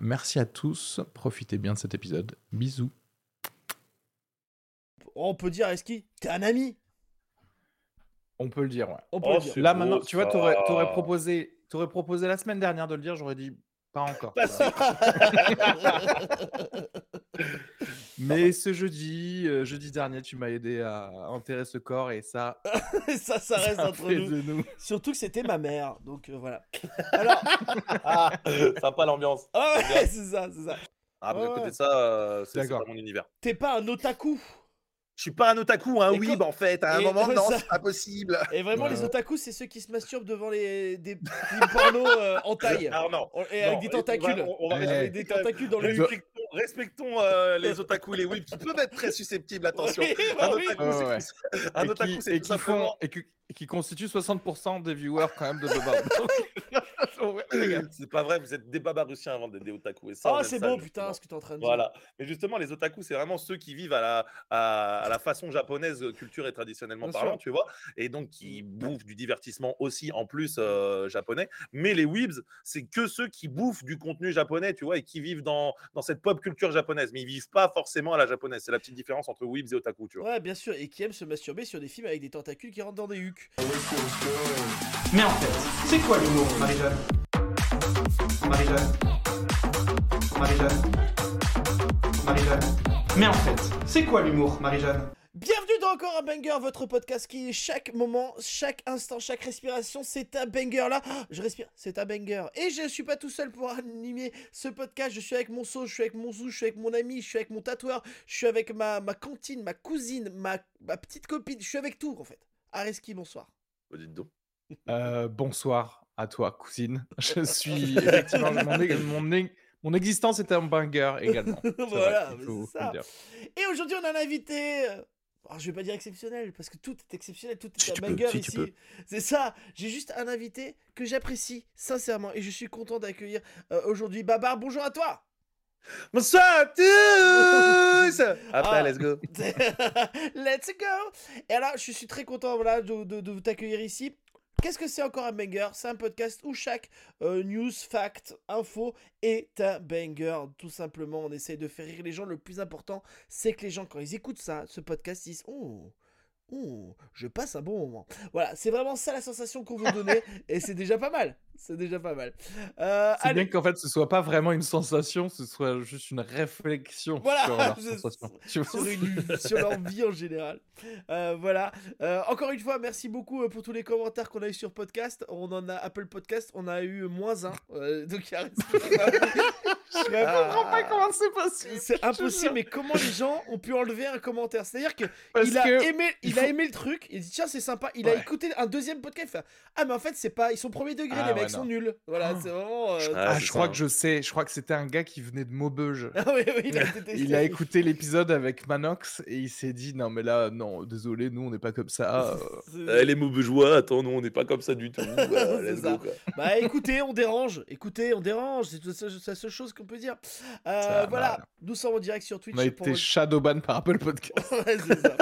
Merci à tous, profitez bien de cet épisode. Bisous. On peut dire, Eski, t'es un ami? On peut le dire, ouais. On peut Oh, le dire. Là beau, maintenant, tu vois, t'aurais aurais proposé, t'aurais proposé la semaine dernière de le dire, j'aurais dit pas encore. Pas. Mais ce jeudi, euh, jeudi dernier, tu m'as aidé à enterrer ce corps et ça, ça, ça reste ça entre nous. nous. Surtout que c'était ma mère, donc euh, voilà. Alors, Ah, sympa l'ambiance. ah ouais, c'est ça, c'est ça. Ah, bah, Ouais, à côté de ça, euh, c'est pas mon univers. T'es pas un otaku. Je suis pas un otaku, weeb quand- en fait. À un et- moment, non, ça- c'est pas possible. Et vraiment, Ouais, les otakus, c'est ceux qui se masturbent devant les des films porno euh, en taille. Alors non. Et non, avec des tentacules. On va, on va. Avec des tentacules dans le cul. Respectons, euh, les otaku et les weebs qui peuvent être très susceptibles, attention. Oui, Un bah oui. otaku, Ouais, c'est un et otaku, qui, c'est et qui font et qui, constituent 60% des viewers quand même de Boba. C'est pas vrai, vous êtes des babarussiens avant d'être des otaku. Et ça, Oh, c'est beau, putain, ce que t'es en train de dire. Voilà. Mais justement, les otaku, c'est vraiment ceux qui vivent à la, à, à la façon japonaise, euh, culture et traditionnellement Bien parlant, sûr. tu vois, et donc qui bouffent du divertissement aussi en plus euh, japonais. Mais les weebs, c'est que ceux qui bouffent du contenu japonais, tu vois, et qui vivent dans, dans cette pop culture japonaise. Mais ils vivent pas forcément à la japonaise. C'est la petite différence entre weebs et otaku, tu vois. Ouais, bien sûr, et qui aiment se masturber sur des films avec des tentacules qui rentrent dans des hucs. Mais en fait, c'est quoi l'humour, Marie-Jeanne? Marie-Jeanne Marie-Jeanne Marie-Jeanne Mais en fait, c'est quoi l'humour, Marie-Jeanne? Bienvenue dans Encore un Banger, votre podcast qui, chaque moment, chaque instant, chaque respiration, c'est un banger là. Je respire, c'est un banger. Et je suis pas tout seul pour animer ce podcast. Je suis avec mon sauce, je suis avec mon zou, je suis avec mon ami, je suis avec mon tatoueur, je suis avec ma, ma cantine, ma cousine, ma, ma petite copine. Je suis avec tout en fait. Areski, bonsoir. Oh, dites donc. Euh, bonsoir à toi, cousine. Je suis effectivement mon, mon, existence est un banger également. Voilà, c'est ça. Et aujourd'hui, on a un invité. euh, alors, je vais pas dire exceptionnel parce que tout est exceptionnel, tout est Si un peux, banger si ici. C'est ça. J'ai juste un invité que j'apprécie sincèrement et je suis content d'accueillir euh, aujourd'hui. Babar, bonjour à toi. Bonsoir à tous Après, Ah. let's go. Let's go. Et alors, je suis très content voilà, de, de- de vous t'accueillir ici. Qu'est-ce que c'est encore un banger? C'est un podcast où chaque euh, news, fact, info est un banger. Tout simplement, on essaye de faire rire les gens. Le plus important, c'est que les gens, quand ils écoutent ça, ce podcast, ils disent Oh, oh, je passe un bon moment. Voilà, c'est vraiment ça la sensation qu'on veut donner. et c'est déjà pas mal. C'est déjà pas mal. Euh, C'est allez, bien qu'en fait ce soit pas vraiment une sensation, ce soit juste une réflexion Voilà, sur leur je- sensation. Sur, une- sur leur vie en général. Euh, voilà. Euh, encore une fois, merci beaucoup euh, pour tous les commentaires qu'on a eu sur podcast. On en a Apple Podcast, on a eu moins un. Euh, donc il y a- Je comprends pas comment c'est possible. C'est impossible, mais comment les gens ont pu enlever un commentaire? C'est-à-dire que Parce il a que aimé, il, il a faut- aimé le truc. Il dit tiens c'est sympa. Il a Ouais. écouté un deuxième podcast. Fait, ah mais en fait c'est pas, ils sont premier degré. Ah les ouais, mecs sont non. nuls. Voilà, Oh. c'est vraiment. euh, Ah, Ah, c'est je ça, crois que je sais, je crois que c'était un gars qui venait de Maubeuge. Ah oui, oui, il a été Il a écouté l'épisode avec Manox et il s'est dit non mais là non désolé nous on n'est pas comme ça. euh. Eh, les mauvaiseois, attends, nous, on n'est pas comme ça du tout. Voilà, C'est let's ça. go, quoi. Bah écoutez, on dérange. Écoutez, on dérange. C'est la seule chose qu'on peut dire. Euh, voilà, va. nous sommes en direct sur Twitch. On a pour été votre- shadowban par Apple Podcast. Ouais, c'est ça.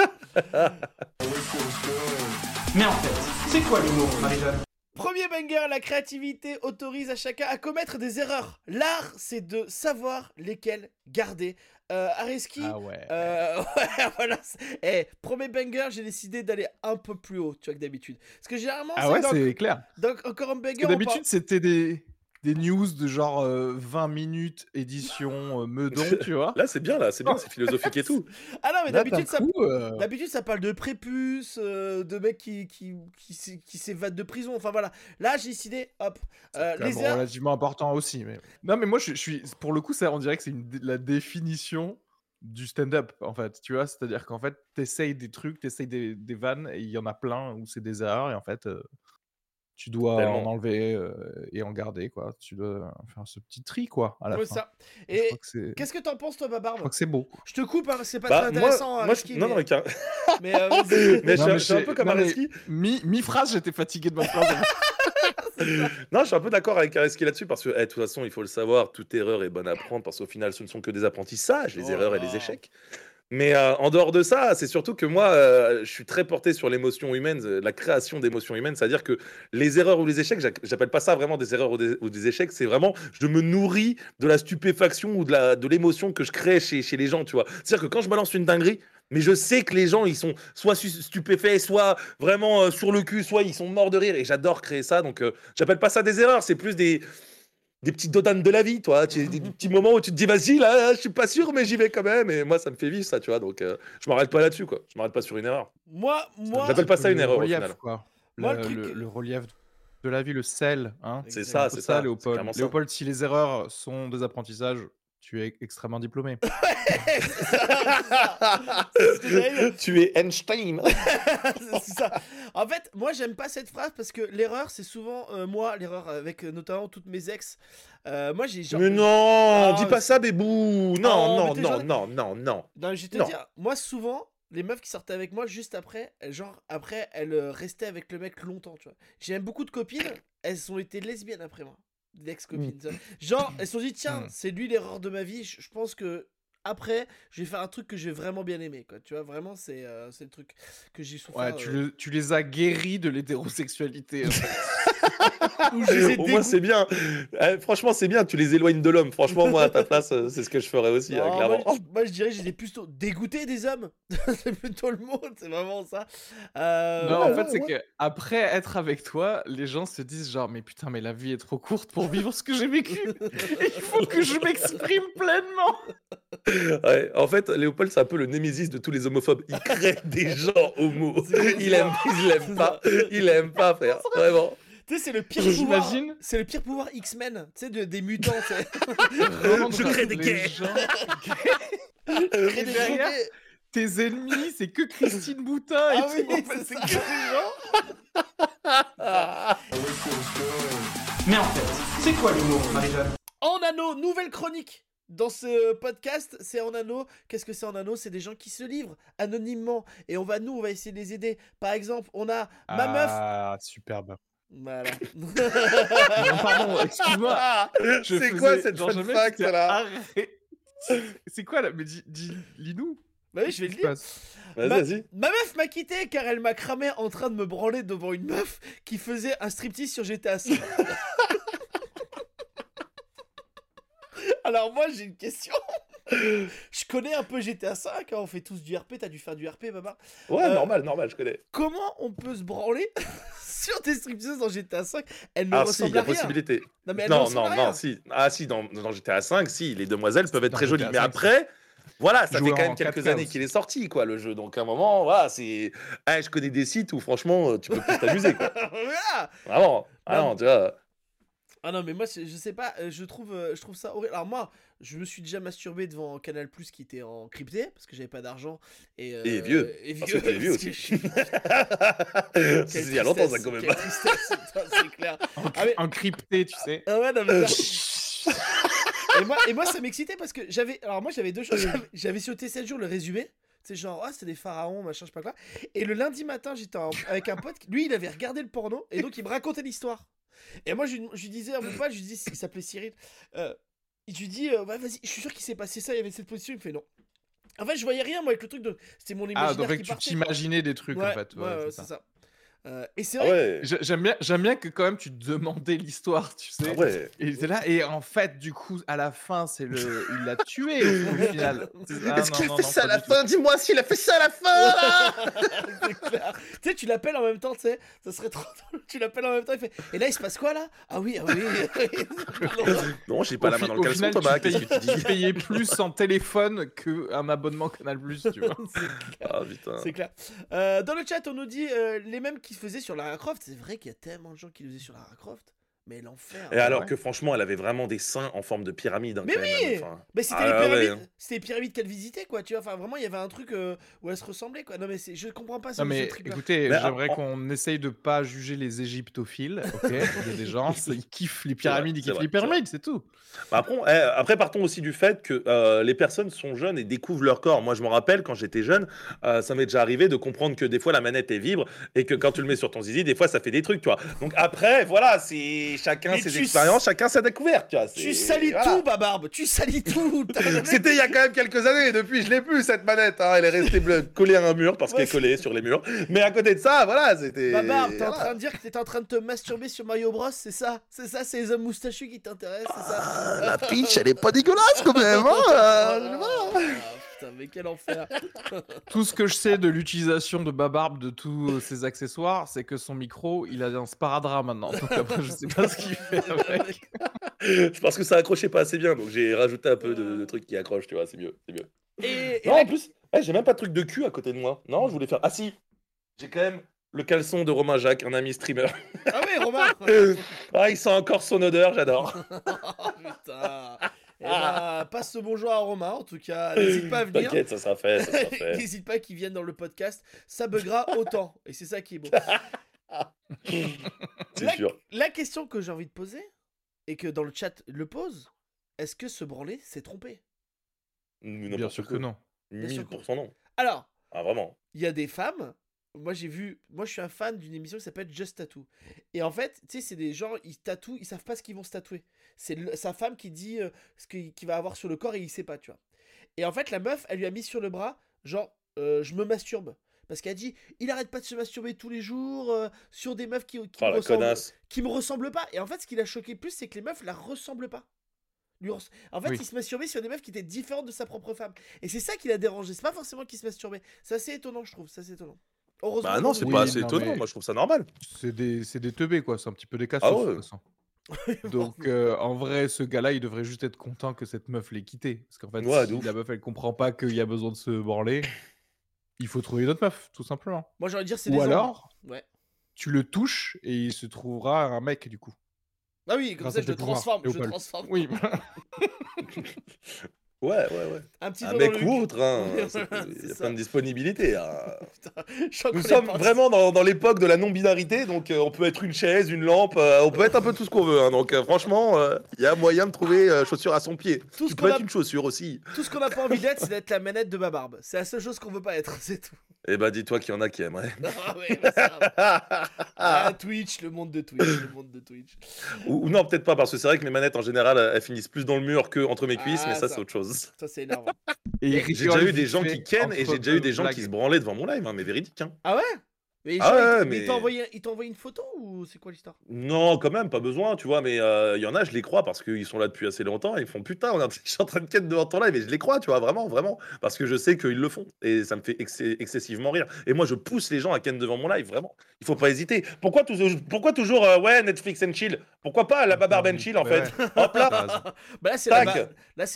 Mais en fait, c'est quoi l'humour, Marie-Jeanne? Premier banger, la créativité autorise à chacun à commettre des erreurs. L'art, c'est de savoir lesquelles garder. Euh, Areski, Ah ouais. euh, ouais, voilà. c'est- Eh, premier banger, j'ai décidé d'aller un peu plus haut, tu vois, que d'habitude. Parce que généralement, Ah ouais c'est clair. dans encore un banger, parle- d'habitude c'était des des news de genre euh, 20 minutes édition euh, Meudon tu vois. Là, c'est bien, là, c'est bien, c'est philosophique et tout. Ah non, mais d'habitude, ça, euh, D'habitude, ça parle de prépuce, euh, de mecs qui, qui, qui, qui s'évadent de prison. Enfin voilà. Là, j'ai décidé, hop. euh, quand les erreurs. relativement important aussi. Mais... Non, mais moi, je, je suis pour le coup, ça, on dirait que c'est la définition du stand-up, en fait. Tu vois, c'est-à-dire qu'en fait, t'essayes des trucs, t'essayes des, des vannes, et il y en a plein où c'est des erreurs, et en fait, euh, tu dois en enlever euh, et en garder, quoi. Tu dois faire ce petit tri, quoi, à la Ouais, fin. ça. Et qu'est-ce que t'en penses, toi, ma je barbe crois que c'est beau. Je te coupe, hein, c'est pas Bah, très moi, intéressant, moi, Areski, je- non, non, mais, mais, car- mais, euh, mais je, Non, suis- mais je suis un peu comme Areski. Mi- Mi-phrase, j'étais fatigué de ma phrase. Non, je suis un peu d'accord avec Areski là-dessus parce que, eh, de toute façon, il faut le savoir, toute erreur est bonne à prendre parce qu'au final, ce ne sont que des apprentissages, les Oh erreurs et les échecs. Mais euh, en dehors de ça, c'est surtout que moi, euh, je suis très porté sur l'émotion humaine, euh, la création d'émotions humaines. C'est-à-dire que les erreurs ou les échecs, j'appelle pas ça vraiment des erreurs ou des, échecs, c'est vraiment, je me nourris de la stupéfaction ou de l'émotion que je crée chez, les gens, tu vois. C'est-à-dire que quand je balance une dinguerie, mais je sais que les gens, ils sont soit stupéfaits, soit vraiment sur le cul, soit ils sont morts de rire. Et j'adore créer ça. Donc, j'appelle pas ça des erreurs, c'est plus des, des petites dodanes de la vie, toi. Tu- Des, des petits moments où tu te dis, vas-y, là, je suis pas sûr, mais j'y vais quand même. Et moi, ça me fait vivre ça, tu vois. Donc, euh, je m'arrête pas là-dessus, quoi. Je m'arrête pas sur une erreur. Moi, moi, J'appelle pas ça une Le erreur, au relief, final. quoi. Moi, le, le truc- le- le relief de la vie, le sel. Hein. C'est ça, c'est ça, Léopold. Léopold, si les erreurs sont des apprentissages, tu es extrêmement diplômé. dire. tu es Einstein. ça. En fait, moi, j'aime pas cette phrase parce que l'erreur, c'est souvent euh, moi, l'erreur avec euh, notamment toutes mes ex. Euh, moi, j'ai genre. mais non, Ah, dis pas ça, Bébou. Non, mais non, non, genre- non, non, non. Non, je vais te Non. dire, moi, souvent, les meufs qui sortaient avec moi juste après, elles, genre, après, elles restaient avec le mec longtemps, tu vois. J'ai beaucoup de copines, elles ont été lesbiennes après moi. Tu vois. Genre, elles se sont dit, tiens, Mm. c'est lui l'erreur de ma vie, je pense que. Après, je vais faire un truc que j'ai vraiment bien aimé, quoi. Tu vois, vraiment, c'est euh, le truc que j'ai souffert. Ouais, tu, euh, le- tu les as guéris de l'hétérosexualité. en fait. Au moins, c'est bien. Eh, franchement, c'est bien. Tu les éloignes de l'homme. Franchement, moi, à ta place, euh, c'est ce que je ferais aussi, hein, Non, clairement. moi, je, moi, je dirais que j'étais plutôt dégoûté des hommes. c'est plutôt le mot, c'est vraiment ça. Euh, non, ouais, en fait, c'est ouais. que après être avec toi, les gens se disent genre, mais putain, mais la vie est trop courte pour vivre ce que j'ai vécu. Il faut que je m'exprime pleinement. Ouais, en fait, Léopold, c'est un peu le némésis de tous les homophobes. Il crée des gens homos. C'est Il aime, il aime pas. Il aime pas, frère. Vraiment. Tu sais, c'est le pire pouvoir. C'est le pire pouvoir X-Men, tu sais, de- des mutants, Je crée des gays. des derrière. Tes ennemis, c'est que Christine Boutin et Ah tout. oui, c'est que des gens. Mais en fait, c'est quoi l'humour, Marie-Jeanne? En anneau, nouvelle chronique. Dans ce podcast, c'est en anneau. Qu'est-ce que c'est en anneau? C'est des gens qui se livrent anonymement. Et on va, nous, on va essayer de les aider. Par exemple, on a ma meuf. Ah, superbe. Voilà. Non, pardon, excuse-moi. C'est quoi cette genre, fun fact, là. C'est quoi là? Mais dis, dis lis-nous. bah oui, je vais le dire. Vas-y, Ma- vas-y. Ma meuf m'a quitté car elle m'a cramé en train de me branler devant une meuf qui faisait un striptease sur GTA V. Alors moi j'ai une question. Je connais un peu GTA V, hein, on fait tous du RP, t'as dû faire du RP, Baba. Ouais, Euh, normal, normal, je connais. Comment on peut se branler sur des stripteaseuses dans GTA V Elle ne Alors, si, il ressemble y à a rien. possibilité. Non mais Non, non, à non, si. Ah, si, dans, dans GTA 5, si, les demoiselles peuvent être Dans très jolies. Mais 5, après, voilà, ça fait quand même quelques 4K années qu'il est sorti, quoi, le jeu. Donc, à un moment, voilà, c'est. Ah, je connais des sites où, franchement, euh, tu peux plus t'amuser, quoi. Voilà. Vraiment. Ah Non. tu vois. Ah non mais moi je sais pas, euh, je trouve, je trouve ça horrible. Alors moi je me suis déjà masturbé devant Canal Plus qui était en crypté parce que j'avais pas d'argent et, euh, Et vieux, et parce que t'es vieux que aussi. je C'est il y a longtemps, ça, quand même. c'est clair. Ah, mais- Encrypté, tu sais. Ah ouais, non, mais et, moi, et moi, ça m'excitait parce que j'avais. Alors, moi, j'avais deux choses. J'avais- sur T7 jours le résumé. C'est genre, ah, c'est des pharaons, machin, je sais pas quoi. Et le lundi matin, j'étais en- avec un pote. Lui, il avait regardé le porno et donc il me racontait l'histoire. Et moi, je, lui- je disais à mon pote, je lui dis, il s'appelait Cyril. Euh, je lui dis, euh, vas-y, je suis sûr qu'il s'est passé ça. Il y avait cette position. Il me fait non. En fait, je voyais rien, moi, avec le truc de. C'était mon Ah, imaginaire donc qui tu partait. quoi. t'imaginais des trucs Ouais, en fait. ouais, c'est c'est ça. ça. Euh, et c'est Ah vrai. ouais. J'aime bien, j'aime bien que quand même tu te demandais l'histoire, tu sais. Ah ouais. Et c'est là, et en fait, du coup, à la fin, c'est le, il l'a tué au, final. Ah, Est-ce qu'il non, fait non, ça à la fin? Dis-moi s'il a fait ça à la fin C'est clair. tu sais, tu l'appelles en même temps, tu sais, ça serait trop drôle. Tu l'appelles en même temps, il fait. Et là, il se passe quoi là? Ah oui, ah oui. Non, j'ai pas Au la main dans le au caleçon, final, Thomas. tu Qu'est-ce payes, que tu dis? tu payais plus en téléphone qu'un abonnement Canal Plus, tu vois. Ah putain. C'est clair. Euh, dans le chat, on nous dit euh, les mêmes qui faisaient sur Lara Croft. C'est vrai qu'il y a tellement de gens qui le faisaient sur Lara Croft. Mais l'enfer. Et alors ouais. que franchement, elle avait vraiment des seins en forme de pyramide. hein, Mais quand même, oui enfin. Mais c'était Ah les ouais, pyramides, hein. c'était les pyramides qu'elle visitait quoi, tu vois. Enfin vraiment, il y avait un truc euh, où elles se ressemblaient quoi. Non mais je comprends pas ce, Non mais écoutez, j'aimerais en- qu'on essaye de pas juger les égyptophiles, ok Il y a des gens, ils kiffent les pyramides, ils kiffent vrai, les pyramides, c'est tout. Bah, Après, eh, après, partons aussi du fait que euh, les personnes sont jeunes et découvrent leur corps. Moi, je me rappelle quand j'étais jeune, euh, ça m'est déjà arrivé de comprendre que des fois la manette est vibre et que quand tu le mets sur ton zizi, des fois ça fait des trucs, tu vois. Donc après, voilà, c'est chacun Mais ses expériences, chacun sa découverte, tu vois. Tu salis voilà. tout, Babarbe, tu salis tout. C'était il y a quand même quelques années. Depuis, je l'ai plus cette manette. hein. Elle est restée collée à un mur parce Ouais, qu'elle est collée sur les murs. Mais à côté de ça, voilà, c'était. Babarbe, t'es en voilà. train de dire que t'étais en train de te masturber sur Mario Bros, c'est ça? C'est ça, c'est les hommes moustachus qui t'intéressent, c'est ça? Ah, la pitch, elle est pas dégueulasse quand même. hein, voilà. Putain, mais quel enfer. Tout ce que je sais de l'utilisation de Babarbe, de tous ses accessoires, c'est que son micro, il a un sparadrap maintenant. Donc après, je sais pas ce qu'il fait avec. Je pense que ça accrochait pas assez bien, donc j'ai rajouté un peu de, de trucs qui accrochent, tu vois, c'est mieux, c'est mieux. Et, Non, en plus, eh, j'ai même pas de truc de cul à côté de moi. Non, je voulais faire. Ah si, j'ai quand même le caleçon de Romain Jacques, un ami streamer. Ah oui, Romain ah, il sent encore son odeur, j'adore. Oh putain Ben, passe ce bonjour à Romain, en tout cas, n'hésite pas à venir. T'inquiète, ça sera fait, fait. N'hésite pas qu'il vienne dans le podcast, ça buggera autant. Et c'est ça qui est beau. C'est La- sûr. La question que j'ai envie de poser, et que dans le chat le pose, est-ce que se branler s'est trompé Bien sûr que non. Bien sûr que- 1000% non. Alors, Ah, vraiment. il y a des femmes. Moi, j'ai vu. Moi, je suis un fan d'une émission qui s'appelle Just Tattoo. Et en fait, tu sais, c'est des gens, ils tatouent, ils savent pas ce qu'ils vont se tatouer. C'est le- sa femme qui dit euh, ce qu'il qu'il va avoir sur le corps et il sait pas, tu vois. Et en fait, la meuf, elle lui a mis sur le bras, genre, euh, je me masturbe. Parce qu'elle a dit, il arrête pas de se masturber tous les jours euh, sur des meufs qui, qui, Oh me ressemblent, qui me ressemblent pas. Et en fait, ce qui l'a choqué le plus, c'est que les meufs la ressemblent pas. En fait, Oui. il se masturbait sur des meufs qui étaient différentes de sa propre femme. Et c'est ça qui l'a dérangé. C'est pas forcément qu'il se masturbait. C'est assez étonnant, je trouve. C'est assez étonnant. Heureusement. Bah non, c'est Oui, pas assez non, étonnant. mais- Moi, je trouve ça normal. C'est des, c'est des teubés, quoi. C'est un petit peu des cassos, Ah ouais. de toute façon. Donc, euh, en vrai, ce gars-là, il devrait juste être content que cette meuf l'ait quitté. Parce qu'en fait, Ouais, de si ouf. la meuf, elle comprend pas qu'il y a besoin de se branler, il faut trouver une autre meuf, tout simplement. Moi, j'aurais dire c'est Ou des hommes. alors, Ouais. tu le touches et il se trouvera un mec, du coup. Ah oui, comme Grâce ça, à je le pouvoirs, transforme. Je le Léopold. transforme. Oui, Ouais, ouais, ouais. Un petit Un mec le ou autre, hein. Il y a plein de disponibilités. hein. Putain, Nous sommes vraiment dans, dans l'époque de la non-binarité, donc euh, on peut être une chaise, une lampe, euh, on peut être un peu tout ce qu'on veut. hein. donc euh, franchement, il y a moyen de trouver chaussure à son pied. Tout ce peux a- être une chaussure aussi. Tout ce qu'on n'a pas envie d'être, c'est d'être la manette de ma barbe. C'est la seule chose qu'on veut pas être, c'est tout. Eh ben dis-toi qu'il y en a qui aimeraient. Ah ouais, bah, ça. Ah, Twitch, le monde de Twitch, le monde de Twitch. ou, ou non, peut-être pas, parce que c'est vrai que mes manettes en général, elles finissent plus dans le mur que entre mes cuisses, Ah, mais ça, ça. c'est autre chose. Ça, c'est il J'ai déjà eu des gens qui kennent et j'ai déjà eu des gens qui se branlaient devant mon live, hein, mais véridique. Hein. Ah ouais? Mais, Ah genre, ouais, il t- mais- il t'a envoyé, une photo ou c'est quoi l'histoire? Non, quand même, pas besoin, tu vois, mais euh, il y en a, je les crois parce qu'ils sont là depuis assez longtemps et ils font putain, regarde, je suis en train de ken devant ton live et je les crois, tu vois, vraiment, vraiment, parce que je sais qu'ils le font et ça me fait ex- excessivement rire. Et moi, je pousse les gens à ken devant mon live, vraiment. Il faut pas hésiter. Pourquoi, toujours- pourquoi toujours, euh, ouais, Netflix and chill? Pourquoi pas la Babarbe and chill en Ouais, fait Hop là. Bah là, c'est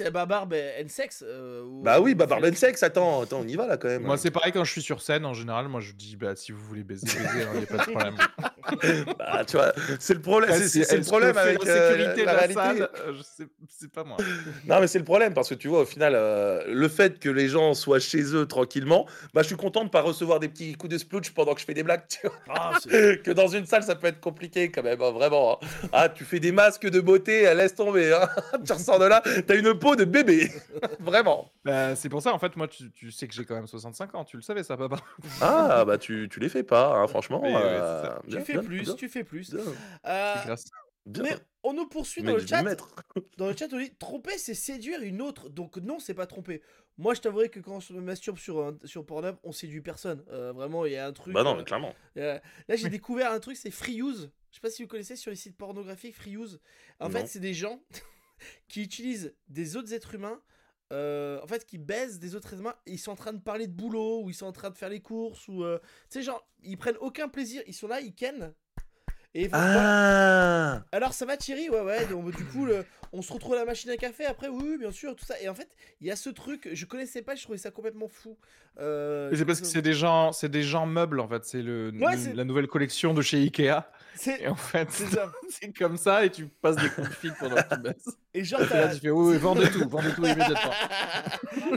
la, la barbe and sex. euh, ou- Bah oui, ou- Babarbe and sex, attends, attends, on y va là quand même. Moi, c'est pareil quand je suis sur scène, en général, moi je dis, bah, si vous voulez baiser, baisez, il n'y a pas de problème. Bah, tu vois, c'est le problème, c'est- le problème avec la euh, sécurité de la la réalité. salle, euh, c'est pas moi. Non, mais c'est le problème parce que tu vois, au final, euh, le fait que les gens soient chez eux tranquillement, bah, je suis content de pas recevoir des petits coups de splooch pendant que je fais des blagues. Tu vois Ah, que dans une salle, ça peut être compliqué quand même, hein, vraiment. hein. Ah, tu fais des masques de beauté, laisse tomber. hein. tu ressors de là, t'as une peau de bébé. vraiment. Bah, c'est pour ça, en fait, moi, tu, tu sais que j'ai quand même 65 ans, tu le savais, ça, papa. Ah, bah tu, tu les fais pas, franchement. Oui, euh, fais plus, tu fais plus. Euh, mais on nous poursuit dans le chat. Dans le chat, on dit tromper, c'est séduire une autre. Donc non, c'est pas tromper. Moi, je t'avouerai que quand on se masturbe sur, sur Pornhub, on séduit personne. Euh, vraiment, il y a un truc. Bah non, euh, mais clairement. euh, là, j'ai découvert un truc, c'est Freeuse. Je sais pas si vous connaissez sur les sites pornographiques Freeuse. En Non. fait, c'est des gens qui utilisent des autres êtres humains. Euh, en fait, qui baisent des autres êtres humains, et ils sont en train de parler de boulot, ou ils sont en train de faire les courses, ou euh, tu sais, genre, ils prennent aucun plaisir, ils sont là, ils kennent, et. Ah Alors ça va Thierry, ouais ouais, donc du coup le- on se retrouve à la machine à café après, oui, oui bien sûr, tout ça. Et en fait, il y a ce truc, je connaissais pas, je trouvais ça complètement fou. Euh, C'est parce que c'est des gens, c'est des gens meubles en fait. C'est le, Ouais, le- c'est- la nouvelle collection de chez Ikea. C'est Et en fait, c'est comme ça et tu passes des coups de fil pendant que tu baisses. Et genre, Et là, tu fais oui, oui, vendez tout, vendez tout immédiatement.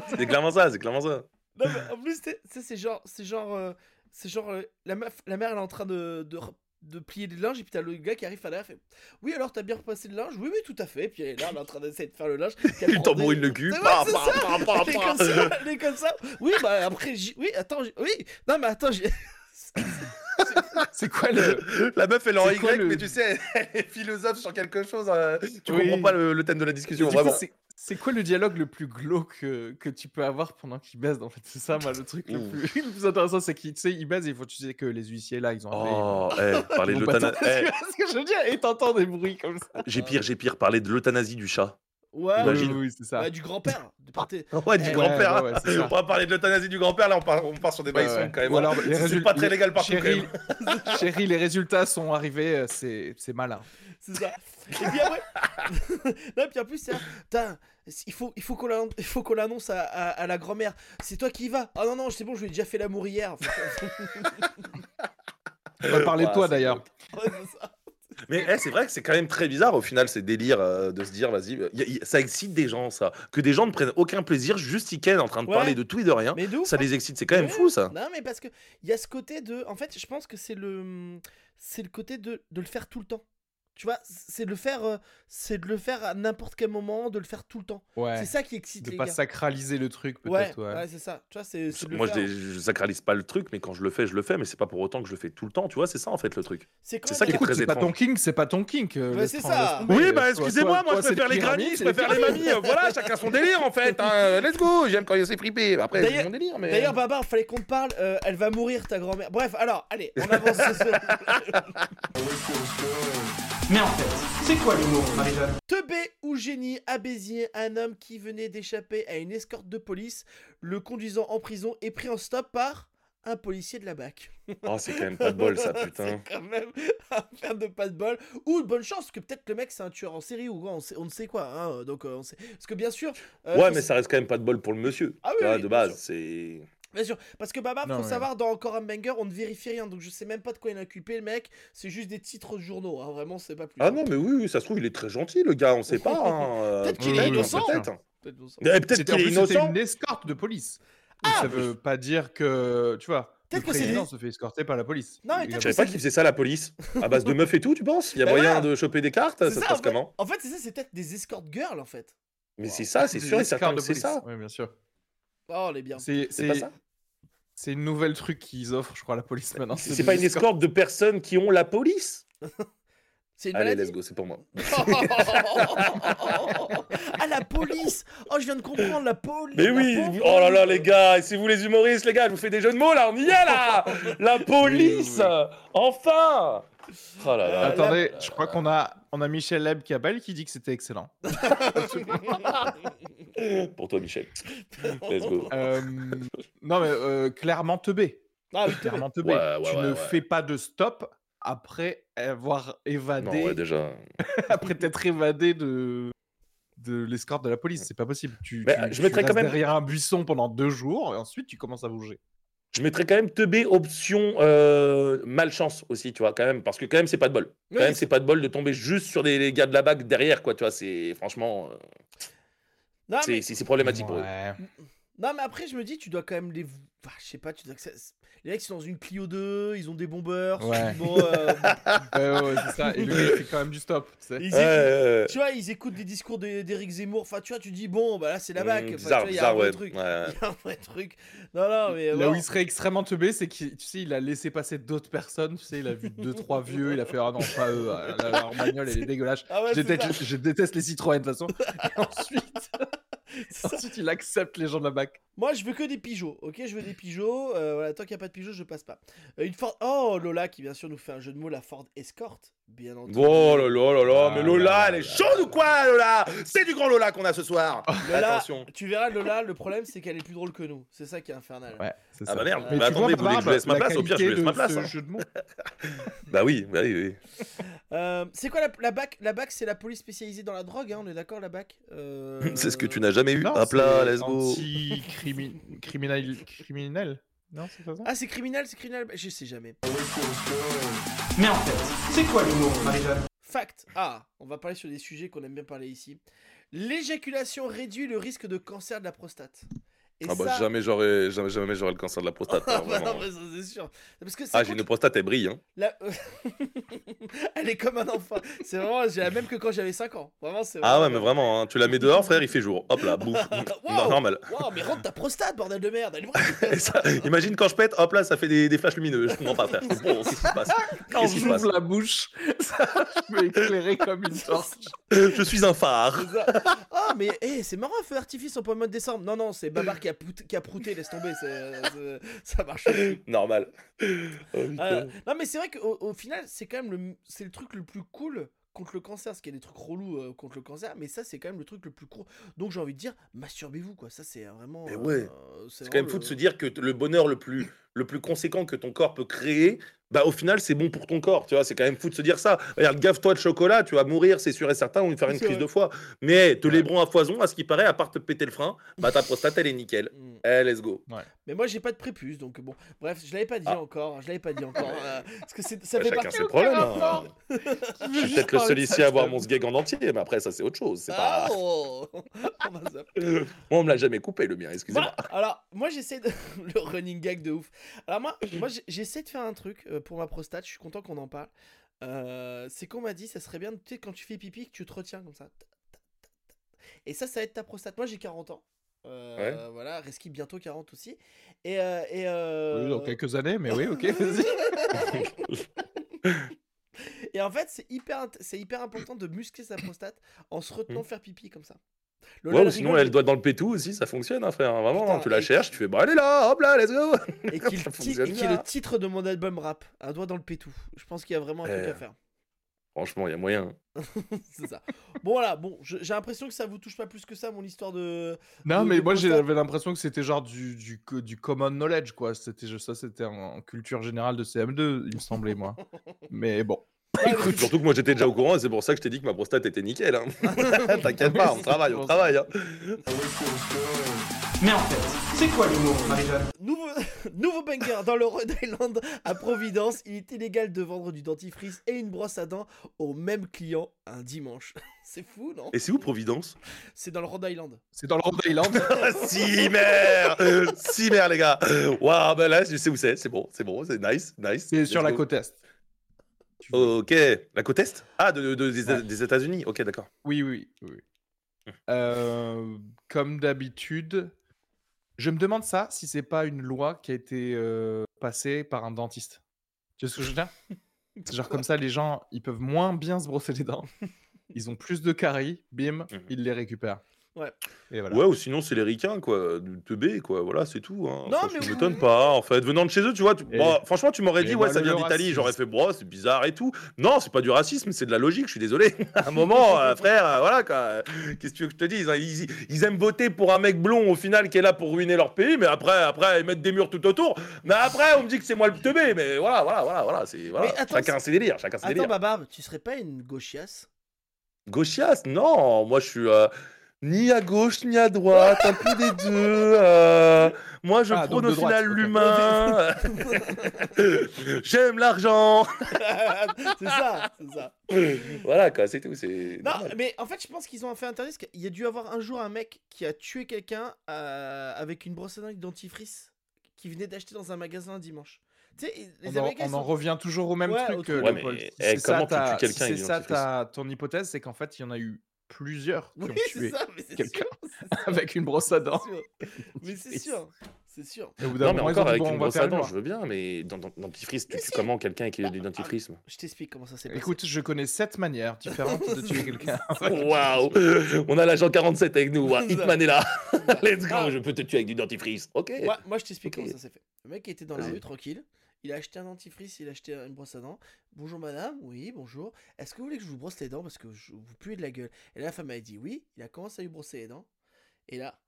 C'est clairement ça, c'est clairement ça. Non, mais en plus, t'es- tu sais, c'est genre, c'est genre, euh, c'est genre, euh, la meuf, la mère, elle est en train de, de, de plier le linge, et puis t'as le gars qui arrive à derrière, fait, oui, alors t'as bien repassé le linge, oui, oui, tout à fait, et puis elle est là, elle est en train d'essayer de faire le linge, puis elle Il tambouille des- le cul. Ça. pa, pa, Elle est comme ça, elle est comme ça. Oui, bah après, oui, attends, oui, non, mais attends, j'ai. C'est quoi le. La meuf, elle est en Y, le- mais tu sais, elle est philosophe sur quelque chose. euh, tu Oui. comprends pas le, le thème de la discussion, vraiment. c'est- quoi le dialogue le plus glauque que, que tu peux avoir pendant qu'il baise En fait, c'est ça, moi, le truc le plus, le plus intéressant, c'est qu'il il baise et il faut tu sais que les huissiers là, ils ont un Oh, parler Ils de vont pas l'euthanasie. t'entendre. Tu vois ce que je veux dire? Et t'entends des bruits comme ça. J'ai pire, j'ai pire. Parler de l'euthanasie du chat. Ouais, Imagine. Oui, oui, c'est ça. ouais, du grand-père. De par tes- Ouais, du Eh, grand-père. ouais, ouais, c'est ça. on va parler de l'euthanasie du grand-père, là, on part, on part sur des bails Ouais, ouais. sombres, quand même. Les C'est résultats- pas très légal partout, Chérie, chérie, les résultats sont arrivés, euh, c'est c'est malin. C'est ça. Et puis après. non, puis en plus, c'est. Putain, il faut, il faut qu'on l'an- il faut qu'on l'annonce à, à- à la grand-mère. C'est toi qui y vas. Ah non, non, c'est bon, je lui ai déjà fait l'amour hier. On va parler de toi d'ailleurs. Ouais, c'est ça. Mais eh, c'est vrai que c'est quand même très bizarre au final ces délires euh, de se dire vas-y, euh, y a- y- ça excite des gens ça. Que des gens ne prennent aucun plaisir, juste ils en train de Ouais. parler de tout et de rien. Mais d'où Ça les excite, c'est quand même Ouais. fou ça. Non, mais parce que il y a ce côté de. En fait, je pense que c'est le. C'est le côté de, de le faire tout le temps. Tu vois, c'est de le faire. euh, C'est de le faire à n'importe quel moment, de le faire tout le temps. Ouais. C'est ça qui excite De les pas gars. sacraliser le truc, Ouais, peut-être. Ouais. ouais, c'est ça. Tu vois, c'est. Moi je, faire. je sacralise pas le truc, mais quand je le fais, je le fais, mais c'est pas pour autant que je le fais tout le temps, tu vois, c'est ça en fait le truc. C'est ça qui est très c'est pas ton kink, c'est pas ton kink. euh, Ouais, c'est ça. Oui, bah excusez-moi, toi- moi toi, je préfère les grannies, je préfère les mamies, voilà, chacun son délire en fait. hein. Let's go, j'aime quand c'est flippé. Après, c'est D'ailleurs- mon délire, mais. D'ailleurs, Babar, fallait qu'on te parle. euh, elle va mourir, ta grand-mère. Bref, alors, allez, on avance. Mais en fait, c'est quoi l'humour, Marie-Jeanne? Teubé ou génie à Béziers, un homme qui venait d'échapper à une escorte de police, le conduisant en prison est pris en stop par un policier de la BAC. Oh, c'est quand même pas de bol ça, putain. c'est quand même un faire de pas de bol. Ou de bonne chance, parce que peut-être le mec c'est un tueur en série ou quoi, on, sait, on ne sait quoi. Hein, donc, euh, on sait... Parce que bien sûr. euh, Ouais, mais ça reste quand même pas de bol pour le monsieur. Ah oui, oui, de base, c'est. Bien sûr, parce que Baba, Non, faut ouais. savoir, dans Encore un banger, on ne vérifie rien, donc je sais même pas de quoi il est inculpé, le mec, c'est juste des titres de journaux, hein, vraiment, c'est pas plus. Ah non, mais oui, oui, ça se trouve, il est très gentil, le gars, on sait pas. hein, euh, Peut-être qu'il est innocent. Peut-être Eh, C'était en qu'il est innocent. une escorte de police. Donc ça veut pas dire que, tu vois, le Peut-être que c'est se fait escorter par la police. Non, mais Je savais pas qu'ils faisaient ça, la police. À base de meufs et tout, tu penses? Il y a moyen voilà. de choper des cartes? Ça se passe comment? En fait, c'est ça, c'est peut-être des escort girls, en fait. Mais c'est ça, c'est sûr et escortes certain c'est ça. Ouais, bien sûr. Oh, est bien. C'est C'est pas ça? C'est une nouvelle truc qu'ils offrent, je crois, à la police maintenant. C'est pas une escorte de personnes qui ont la police C'est une Allez, maladie let's go, c'est pour moi. ah, la police Oh, je viens de comprendre, la police Mais la oui Oh là là, les gars Et c'est vous les humoristes, les gars, je vous fais des jeux de mots, là On y est, là La police Oui, oui, Enfin Oh là là Euh, Attendez, je crois qu'on a, on a Michel Leb qui appelle qui dit que c'était excellent. Pour toi, Michel. Let's go. Euh, non, mais euh, clairement teubé. Ah oui, Clairement teubé. Ouais, ouais, tu ouais, ne ouais. fais pas de stop après avoir évadé, Non, ouais, déjà. après t'être évadé de de l'escorte de la police. C'est pas possible. Tu, tu- je tu mettrais quand même- derrière un buisson pendant deux jours et ensuite tu commences à bouger. Je mettrais quand même teubé option euh, malchance aussi, tu vois, quand même, parce que quand même, c'est pas de bol. Quand Oui, même, c'est pas de bol de tomber juste sur des les gars de la bague derrière, quoi, tu vois, c'est franchement, euh, c'est mais... problématique pour eux. Non, mais après, je me dis, tu dois quand même les. Enfin, je sais pas, tu dois. que ça- Les mecs, ils sont dans une Clio 2, ils ont des bombers. Ouais. Bon, euh, Ouais, ouais, ouais, c'est ça. Et le il fait quand même du stop. tu sais. ils Ouais, écoutent- ouais, ouais. Tu vois, ils écoutent des discours d'E- d'Éric Zemmour. Enfin, tu vois, tu dis, bon, bah là, c'est la Mmh, bac. Enfin, tu bizarre, il y a un bizarre, vrai ouais. truc. Ouais. Il y a un vrai truc. Non, non, mais. Là bon. où il serait extrêmement teubé, c'est qu'il tu sais, il a laissé passer d'autres personnes. Tu sais, il a vu deux, trois vieux. Il a fait Ah non, pas eux. ah, la- Leur bagnole, elle est dégueulasse. Ah ouais, je, c'est déteste, je déteste les Citroën de toute façon. Et ensuite, C'est. ensuite, il accepte les gens de la BAC. Moi, je veux que des pigeons, ok? Je veux des pigeons. euh, voilà, tant qu'il n'y a pas de pigeons, je passe pas. Euh, une Ford. Oh, Lola qui, bien sûr, nous fait un jeu de mots, la Ford Escort, bien entendu. Oh là là là là, Ah mais Lola, là elle est là chaude ou quoi, Lola? C'est du grand Lola qu'on a ce soir. Lola, Attention. tu verras, Lola, le problème, c'est qu'elle est plus drôle que nous. C'est ça qui est infernal. Ouais, c'est Ah ça. bah merde, Mais bah tu vois, attendez, vous voulez que je laisse ma la place Au pire, je laisse ma place. ce hein. jeu de mots. Bah oui, bah oui, oui. Euh, c'est quoi la, la BAC La BAC, c'est la police spécialisée dans la drogue, hein, on est d'accord, la BAC Euh, C'est ce que tu n'as jamais eu. Non, Hop là, c'est let's go. Anti-criminel. Criminel. Non, c'est pas ça? Ah, c'est criminel, c'est criminel. Je sais jamais. Mais en fait, c'est quoi l'humour, Marie-Jeanne? Fact. Ah, on va parler sur des sujets qu'on aime bien parler ici. L'éjaculation réduit le risque de cancer de la prostate. Et Ah bah ça- jamais j'aurais jamais, jamais j'aurais le cancer de la prostate. Ah hein, bah non, mais ça, c'est sûr. Parce que Ah j'ai une prostate, elle brille. Hein. la- Elle est comme un enfant. C'est vraiment, j'ai la même que quand j'avais 5 ans. Vraiment, c'est Ah ouais mais vraiment, hein, tu la mets dehors frère, il fait jour. Hop là, bouffe. Wow. Normal. Wow, mais rentre ta prostate, bordel de merde. Elle est Et ça, imagine quand je pète, hop là, ça fait des, des flashs lumineux. Je comprends pas frère. Bon, qu'est-ce qui se passe? Quand j'ouvre la bouche, ça peut éclairer comme une torche. Je suis un phare. Ah, mais eh, c'est marrant feu d'artifice en plein mois de décembre. Non, non, c'est Babar qui a, pout- qui a prouté, laisse tomber. ça marche. Normal. Oh. Euh, non, mais c'est vrai qu'au au final, c'est quand même le, c'est le truc le plus cool contre le cancer. Parce qu'il y a des trucs relous euh, contre le cancer, mais ça, c'est quand même le truc le plus cool. Donc, j'ai envie de dire, masturbez-vous, quoi. Ça, c'est vraiment. Ouais. euh, C'est quand même fou de le- se dire que le bonheur le plus, le plus conséquent que ton corps peut créer, bah au final c'est bon pour ton corps, tu vois, c'est quand même fou de se dire ça. Regarde, gave-toi de chocolat, tu vas mourir, c'est sûr et certain, ou faire une crise vrai. de foie. Mais te lébrons à foison, à ce qui paraît, à part te péter le frein, bah ta prostate elle est nickel. Mm. Eh, let's go. Mais moi, j'ai pas de prépuce, donc bon. Bref, je l'avais pas dit Ah. encore. Je l'avais pas dit encore. euh, parce que ça Bah, fait chacun partie. ses problèmes. hein. Je suis peut-être le seul ici à avoir mon sgeg en entier, mais après ça c'est autre chose. C'est pas... Oh On va zapper. Moi on me l'a jamais coupé le mien, excusez-moi. Voilà. Alors, moi, j'essaie de. le running gag de ouf. Alors, moi, moi j'essaie de faire un truc euh, pour ma prostate. Je suis content qu'on en parle. Euh, c'est qu'on m'a dit, ça serait bien, sais, quand tu fais pipi, que tu te retiens comme ça. Et ça, ça aide ta prostate. Moi, j'ai 40 ans. Euh, Voilà, Reski bientôt 40 aussi. Et. euh, et euh, Oui, dans quelques années, mais oui, ok, vas-y. Et en fait, c'est hyper, c'est hyper important de muscler sa prostate en se retenant Mm. faire pipi comme ça. Ouais, ou sinon rigole, elle doit être dans le pétou aussi, ça fonctionne, hein, frère. Vraiment, Putain, tu la cherches, tu fais, bah elle est là, hop là, let's go. et qui est le, titre de mon album rap, un doigt dans le pétou. Je pense qu'il y a vraiment un truc Eh. à faire. Franchement, il y a moyen. c'est ça. Bon voilà, bon, j'ai l'impression que ça vous touche pas plus que ça mon histoire de. Non, De- mais de moi j'avais l'impression que c'était genre du, du, co- du common knowledge, quoi. C'était ça, c'était en, en culture générale de CM2, il me semblait, moi. Mais bon. Mais- Surtout que moi j'étais déjà au courant et c'est pour ça que je t'ai dit que ma prostate était nickel. Hein. T'inquiète pas, on travaille, on travaille. Hein. Mais en fait, c'est quoi l'humour, Marie-Jeanne? Nouveau, nouveau banger dans le Rhode Island à Providence. Il est illégal de vendre du dentifrice et une brosse à dents au même client un dimanche. C'est fou, non? Et c'est où Providence? C'est dans le Rhode Island. C'est dans le Rhode Island. Cimer Cimer, les gars Waouh, ben là, je sais où c'est, c'est bon, c'est bon, c'est nice, nice. C'est sur la côte Est. Ok, la côte Est? Ah, de, de- des, Ouais. des États-Unis, ok, d'accord. Oui, oui, oui. oui. Euh, comme d'habitude, je me demande ça si c'est pas une loi qui a été euh, passée par un dentiste. Tu vois ce que je veux dire? C'est genre comme ça, les gens, ils peuvent moins bien se brosser les dents. Ils ont plus de caries, bim, Mhm. ils les récupèrent. Ouais. Et voilà. Ouais, ou sinon c'est les ricains, quoi, du teubé, quoi, voilà, c'est tout. Hein. Non, Ça, mais je oui. m'étonne pas, en fait, venant de chez eux, tu vois, tu- Et- bon, franchement, tu m'aurais dit, ouais, ça voilà vient d'Italie, j'aurais fait, bro, c'est bizarre et tout. Non, c'est pas du racisme, c'est de la logique, je suis désolé. à un moment, euh, frère, euh, voilà, quoi, qu'est-ce que tu veux que je te dise hein, ils, ils aiment voter pour un mec blond, au final, qui est là pour ruiner leur pays, mais après, après, ils mettent des murs tout autour. Mais après, on me dit que c'est moi le teubé, mais voilà, voilà, voilà, voilà, c'est, voilà. Attends, chacun c'est- ses délires, chacun ses Attends, délires. Babar, tu serais pas une gauchiasse? Gauchias Non, moi je suis euh, ni à gauche ni à droite, un peu des deux. euh, moi je Ah, prône au final l'humain. J'aime l'argent. C'est ça, c'est ça. voilà quoi, c'est tout. C'est Non, normal. mais en fait, je pense qu'ils ont fait interdit parce qu'il y a dû avoir un jour un mec qui a tué quelqu'un euh, avec une brosse à dents et du dentifrice qui venait d'acheter dans un magasin un dimanche. Tu sais, les On en, Américains, on en revient toujours au même Ouais, truc, euh, Ouais, mais, Si eh, c'est ça comment tu ta- tues quelqu'un si c'est ça ta- ton hypothèse, c'est qu'en fait, il y en a eu plusieurs qui Oui, ont tué ça, mais c'est quelqu'un sûr, c'est sûr, avec une brosse à dents. Mais c'est sûr, c'est sûr. Et au bout d'un Non, mais encore avec bon, une brosse à dents, je veux bien, mais dans, dans, dentifrice, tu Mais tues si. comment quelqu'un qui a Bah, du dentifrice Je t'explique comment ça s'est passé. Écoute, je connais sept manières différentes de tuer quelqu'un. Waouh On a l'agent 47 avec nous, hein. Hitman est là. Let's go, Ah. je peux te tuer avec du dentifrice. Ok. moi, moi, je t'explique comment ça s'est fait. Le mec était dans la rue tranquille. Il a acheté un dentifrice, il a acheté une brosse à dents. Bonjour madame, oui, bonjour. Est-ce que vous voulez que je vous brosse les dents parce que je, vous puez de la gueule? Et là, la femme a dit oui. Il a commencé à lui brosser les dents. Et là,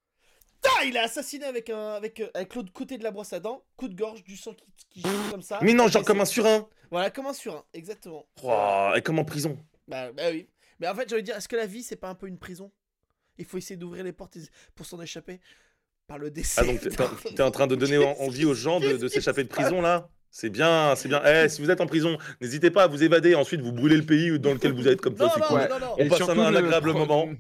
ta, il a assassiné avec un avec euh, avec l'autre côté de la brosse à dents, coup de gorge, du sang qui, qui comme ça. Mais non, genre comme un surin. Voilà, comme un surin, exactement. Oh, et comme en prison. Bah, bah oui. Mais en fait, de dire, est-ce que la vie, c'est pas un peu une prison? Il faut essayer d'ouvrir les portes pour s'en échapper. par le décès. Ah, donc t'es en train de donner en- envie aux gens de, de s'échapper de prison, là? C'est bien, c'est bien. Eh, si vous êtes en prison, n'hésitez pas à vous évader. Ensuite, vous brûlez le pays dans lequel vous êtes, comme ça, Non, c'est non, cool. non, non, non. On passe surtout, un agréable moment.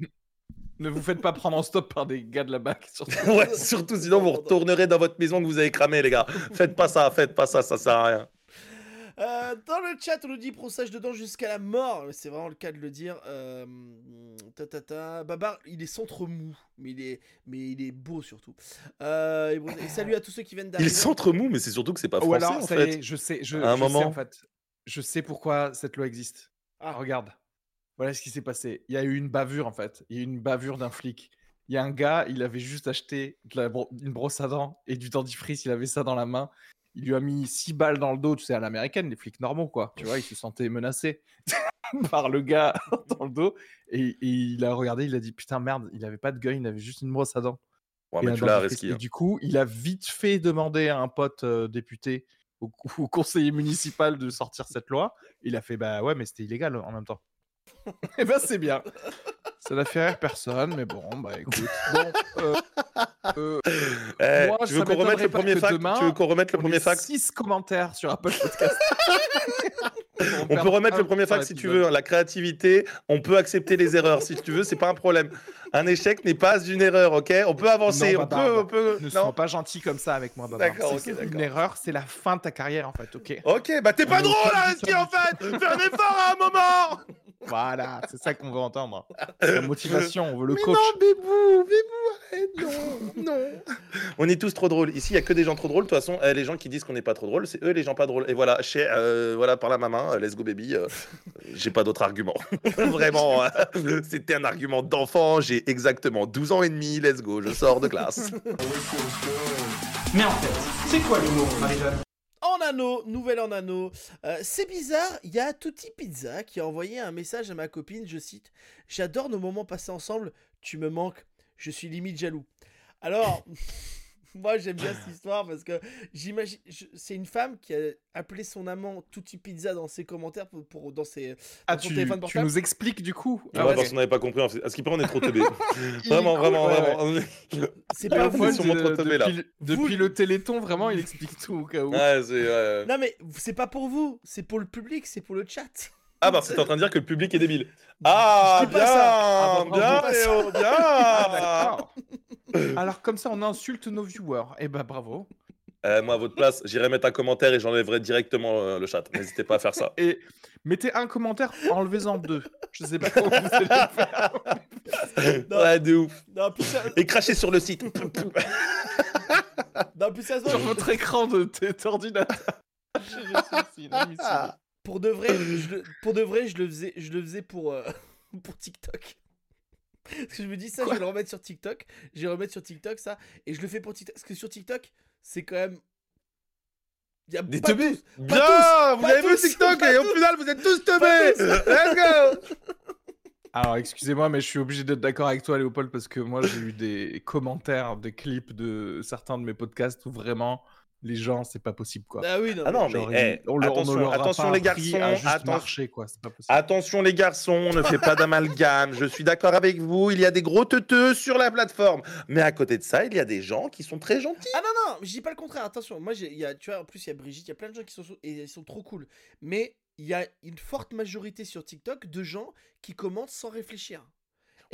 Ne vous faites pas prendre en stop par des gars de là-bas. surtout. Ouais, surtout sinon vous retournerez dans votre maison que vous avez cramé, les gars. Faites pas ça, faites pas ça, ça sert à rien. Euh, dans le chat, on nous dit sage dedans jusqu'à la mort. C'est vraiment le cas de le dire. Euh, ta, ta, ta. Babar, il est centre mou, mais il est, mais il est beau surtout. Euh, et, bon- et salut à tous ceux qui viennent Il d'arriver. est centre mou, mais c'est surtout que c'est pas français, alors, en fait. est, je sais, je, À un je moment. sais en fait. Je sais pourquoi cette loi existe. Ah. Regarde. Voilà ce qui s'est passé. Il y a eu une bavure en fait. Il y a eu une bavure d'un flic. Il y a un gars, il avait juste acheté de la bro- une brosse à dents et du dentifrice, il avait ça dans la main. Il lui a mis six balles dans le dos, tu sais, à l'américaine, les flics normaux, quoi. Tu vois, il se sentait menacé par le gars dans le dos. Et, et il a regardé, il a dit Putain, merde, il avait pas de gun, il avait juste une brosse à dents. Ouais, Et mais tu. Reski. Et du coup, il a vite fait demander à un pote euh, député, au, au conseiller municipal, de sortir cette loi. Il a fait Bah ouais, mais c'était illégal en même temps. Et ben c'est bien. Ça n'a fait rire personne, mais bon, bah écoute. Bon, euh, euh, Eh, Moi, tu veux qu'on remette le premier fact? demain, Tu veux qu'on remette le on premier fact? six commentaires sur Apple Podcast. On peut remettre le premier fact si tu veux. hein. La créativité, on peut accepter les erreurs si tu veux, c'est pas un problème. Un échec n'est pas une erreur, ok? On peut avancer, Non, on peut, on peut. Ne Non? sois pas gentil comme ça avec moi, Babar. D'accord, C'est ok, Une erreur, c'est la fin de ta carrière en fait, ok? Ok, bah t'es pas drôle, top en fait Fais un effort à un moment Voilà, c'est ça qu'on veut entendre. La motivation, on veut le Mais coach. non, Bébou, Bébou, arrête, non, non. On est tous trop drôles. Ici, il y a que des gens trop drôles. De toute façon, euh, les gens qui disent qu'on n'est pas trop drôle, c'est eux les gens pas drôles. Et voilà, chez, euh, voilà par la maman, euh, let's go baby. euh, j'ai pas d'autre argument. Vraiment, euh, c'était un argument d'enfant. J'ai exactement 12 ans et demi. Let's go, je sors de classe. Mais en fait, c'est quoi l'humour, Marie-Jeanne? En anneau, nouvelle en anneau. Euh, c'est bizarre, il y a Tutti Pizza qui a envoyé un message à ma copine, je cite J'adore nos moments passés ensemble, tu me manques, je suis limite jaloux. Alors, moi j'aime bien cette histoire parce que j'imagine. C'est une femme qui a appelé son amant Tutti Pizza dans ses commentaires pour, pour- dans ses. Ah, dans son tu, téléphone tu portable. nous expliques du coup Ah Ah, ouais, parce qu'on n'avait pas compris. en fait. À ce qui paraît, on est trop est vraiment, vraiment, ouais, vraiment. ouais. C'est pas vous. de- trop teubés, là. depuis, depuis le Téléthon, vraiment, il explique tout au cas où. Ouais, c'est, ouais. Non mais c'est pas pour vous, c'est pour le public, c'est pour le chat. Ah, bah, c'est en train de dire que le public est débile. Ah, bien. Ah, bah, bien. Léo, bien. Ah. Alors comme ça, on insulte nos viewers. Eh ben bravo. Euh, moi, à votre place, j'irai mettre un commentaire et j'enlèverai directement euh, le chat. N'hésitez pas à faire ça. Et mettez un commentaire, enlevez-en deux. Je sais pas comment vous allez le faire. Non. Ouais, de ouf. Non, ça- Et crachez sur le site. non, plus Sur sérieusement, votre écran de cet ordinateur. Je suis inadmissible. pour de vrai, je le, pour de vrai, je le faisais, je le faisais pour, euh, pour TikTok. Parce que je me dis ça, je vais le remettre sur TikTok. Je vais le remettre sur TikTok ça, et je le fais pour TikTok. Parce que sur TikTok, c'est quand même. Il y a Des pas teubés. tous, Bien, tous, vous pas avez vu tous, TikTok pas et au final, vous êtes tous teubés. Let's go. Alors excusez-moi, mais je suis obligé d'être d'accord avec toi, Léopold, parce que moi j'ai eu des commentaires, des clips de certains de mes podcasts où vraiment les gens, c'est pas possible quoi. Ah oui, non. Ah non, Genre, mais ils- on attention, attention, les garçons, attention. marcher quoi, c'est pas possible. Attention les garçons, on ne fait pas d'amalgame. Je suis d'accord avec vous. Il y a des gros teuteux sur la plateforme, mais à côté de ça, il y a des gens qui sont très gentils. Ah non, non, je dis pas le contraire, attention. Moi, y a, tu vois, en plus, il y a Brigitte, il y a plein de gens qui sont, et ils sont trop cool. Mais il y a une forte majorité sur TikTok de gens qui commentent sans réfléchir.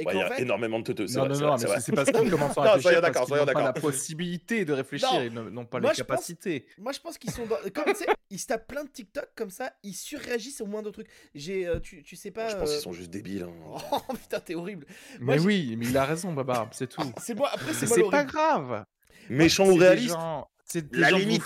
Et Ouais, il y a fait, énormément de teuteux. Non, vrai, non, non, vrai, mais c'est parce qu'ils commencent à Non, réfléchir, soyons parce d'accord, qu'ils pas la d'accord. possibilité de réfléchir, Non. ils n'ont pas les capacités. moi, je pense qu'ils sont dans. Comme tu sais, ils se tapent plein de TikTok comme ça, ils surréagissent au moindre truc. J'ai, euh, tu, tu sais pas. Je pense euh, qu'ils sont juste débiles. hein. Oh putain, t'es horrible. Moi, Mais oui, mais il a raison, Babar, c'est tout. C'est moi, après, c'est pas grave. Méchants C'est ou gens- C'est La aussi,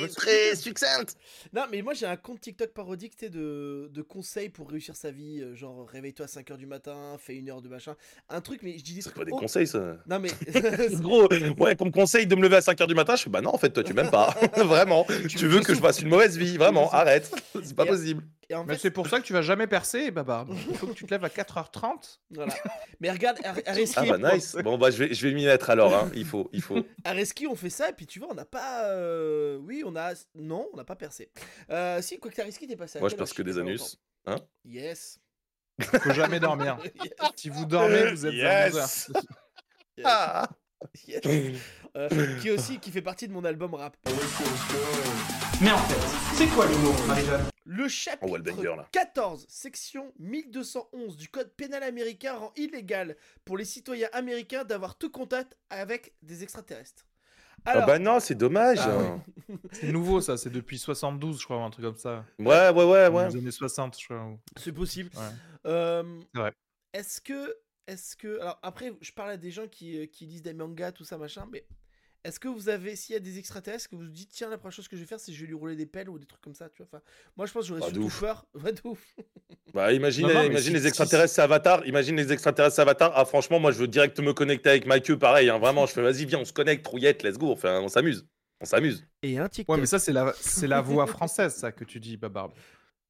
veux très succincte. Non, mais moi j'ai un compte TikTok parodique de, de conseils pour réussir sa vie. euh, Genre, réveille-toi à 5h du matin, fais une heure de machin. Un truc, mais je dis des C'est pas des conseils, ça. Non, mais. Gros, ouais, qu'on me conseille de me lever à 5h du matin, je fais bah non, en fait, toi, tu m'aimes pas. Vraiment. Tu veux que je fasse une mauvaise vie. Vraiment, arrête. C'est pas possible. Et en Mais fait, c'est pour ça que tu vas jamais percer, Babar. Il faut que tu te lèves à 4h30. voilà. Mais regarde, Ar- Areski, Ah bah nice. Bon, bah je vais, je vais m'y mettre alors. Hein. Il faut, il faut. Areski, on fait ça, et puis tu vois, on n'a pas. euh, Oui, on a. Non, on n'a pas percé. Euh, si, quoi que Areski, t'es passé à Moi, je perce que Il des anus. longtemps. Yes. Faut jamais dormir. Si vous dormez, vous êtes Yes. un loser. Ah. Yes. Euh, qui aussi qui fait partie de mon album rap. Mais en fait, c'est quoi l'humour, Marie-Jeanne? Le chapitre Oh, ouais, le banger, là. 14, section 1211 du code pénal américain rend illégal pour les citoyens américains d'avoir tout contact avec des extraterrestres. Ah bah non, c'est dommage. Ah hein. C'est nouveau ça, c'est depuis 72 je crois, ou un truc comme ça. Ouais, ouais, ouais, ouais. Les années 60 je crois. c'est possible. Ouais. Euh, C'est vrai. Est-ce que, est-ce que, alors après, je parle à des gens qui, euh, qui lisent des mangas, tout ça machin, mais est-ce que vous avez, s'il y a des extraterrestres, que vous vous dites tiens la première chose que je vais faire, c'est je vais lui rouler des pelles ou des trucs comme ça, tu vois. Enfin, moi je pense que j'aurais Ah, de surtout ouf. peur. Ouais, de ouf. Bah imagine, Non, non, mais imagine si- les si- extraterrestres, c'est Avatar. Imagine les extraterrestres, c'est Avatar. Ah franchement, moi je veux direct me connecter avec ma queue, pareil. hein, vraiment, je fais vas-y, viens, on se connecte, trouillette, let's go. Enfin, on s'amuse. On s'amuse. Et un TikTok. Ouais, mais ça, c'est la, c'est la voix française, ça, que tu dis, Babarbe.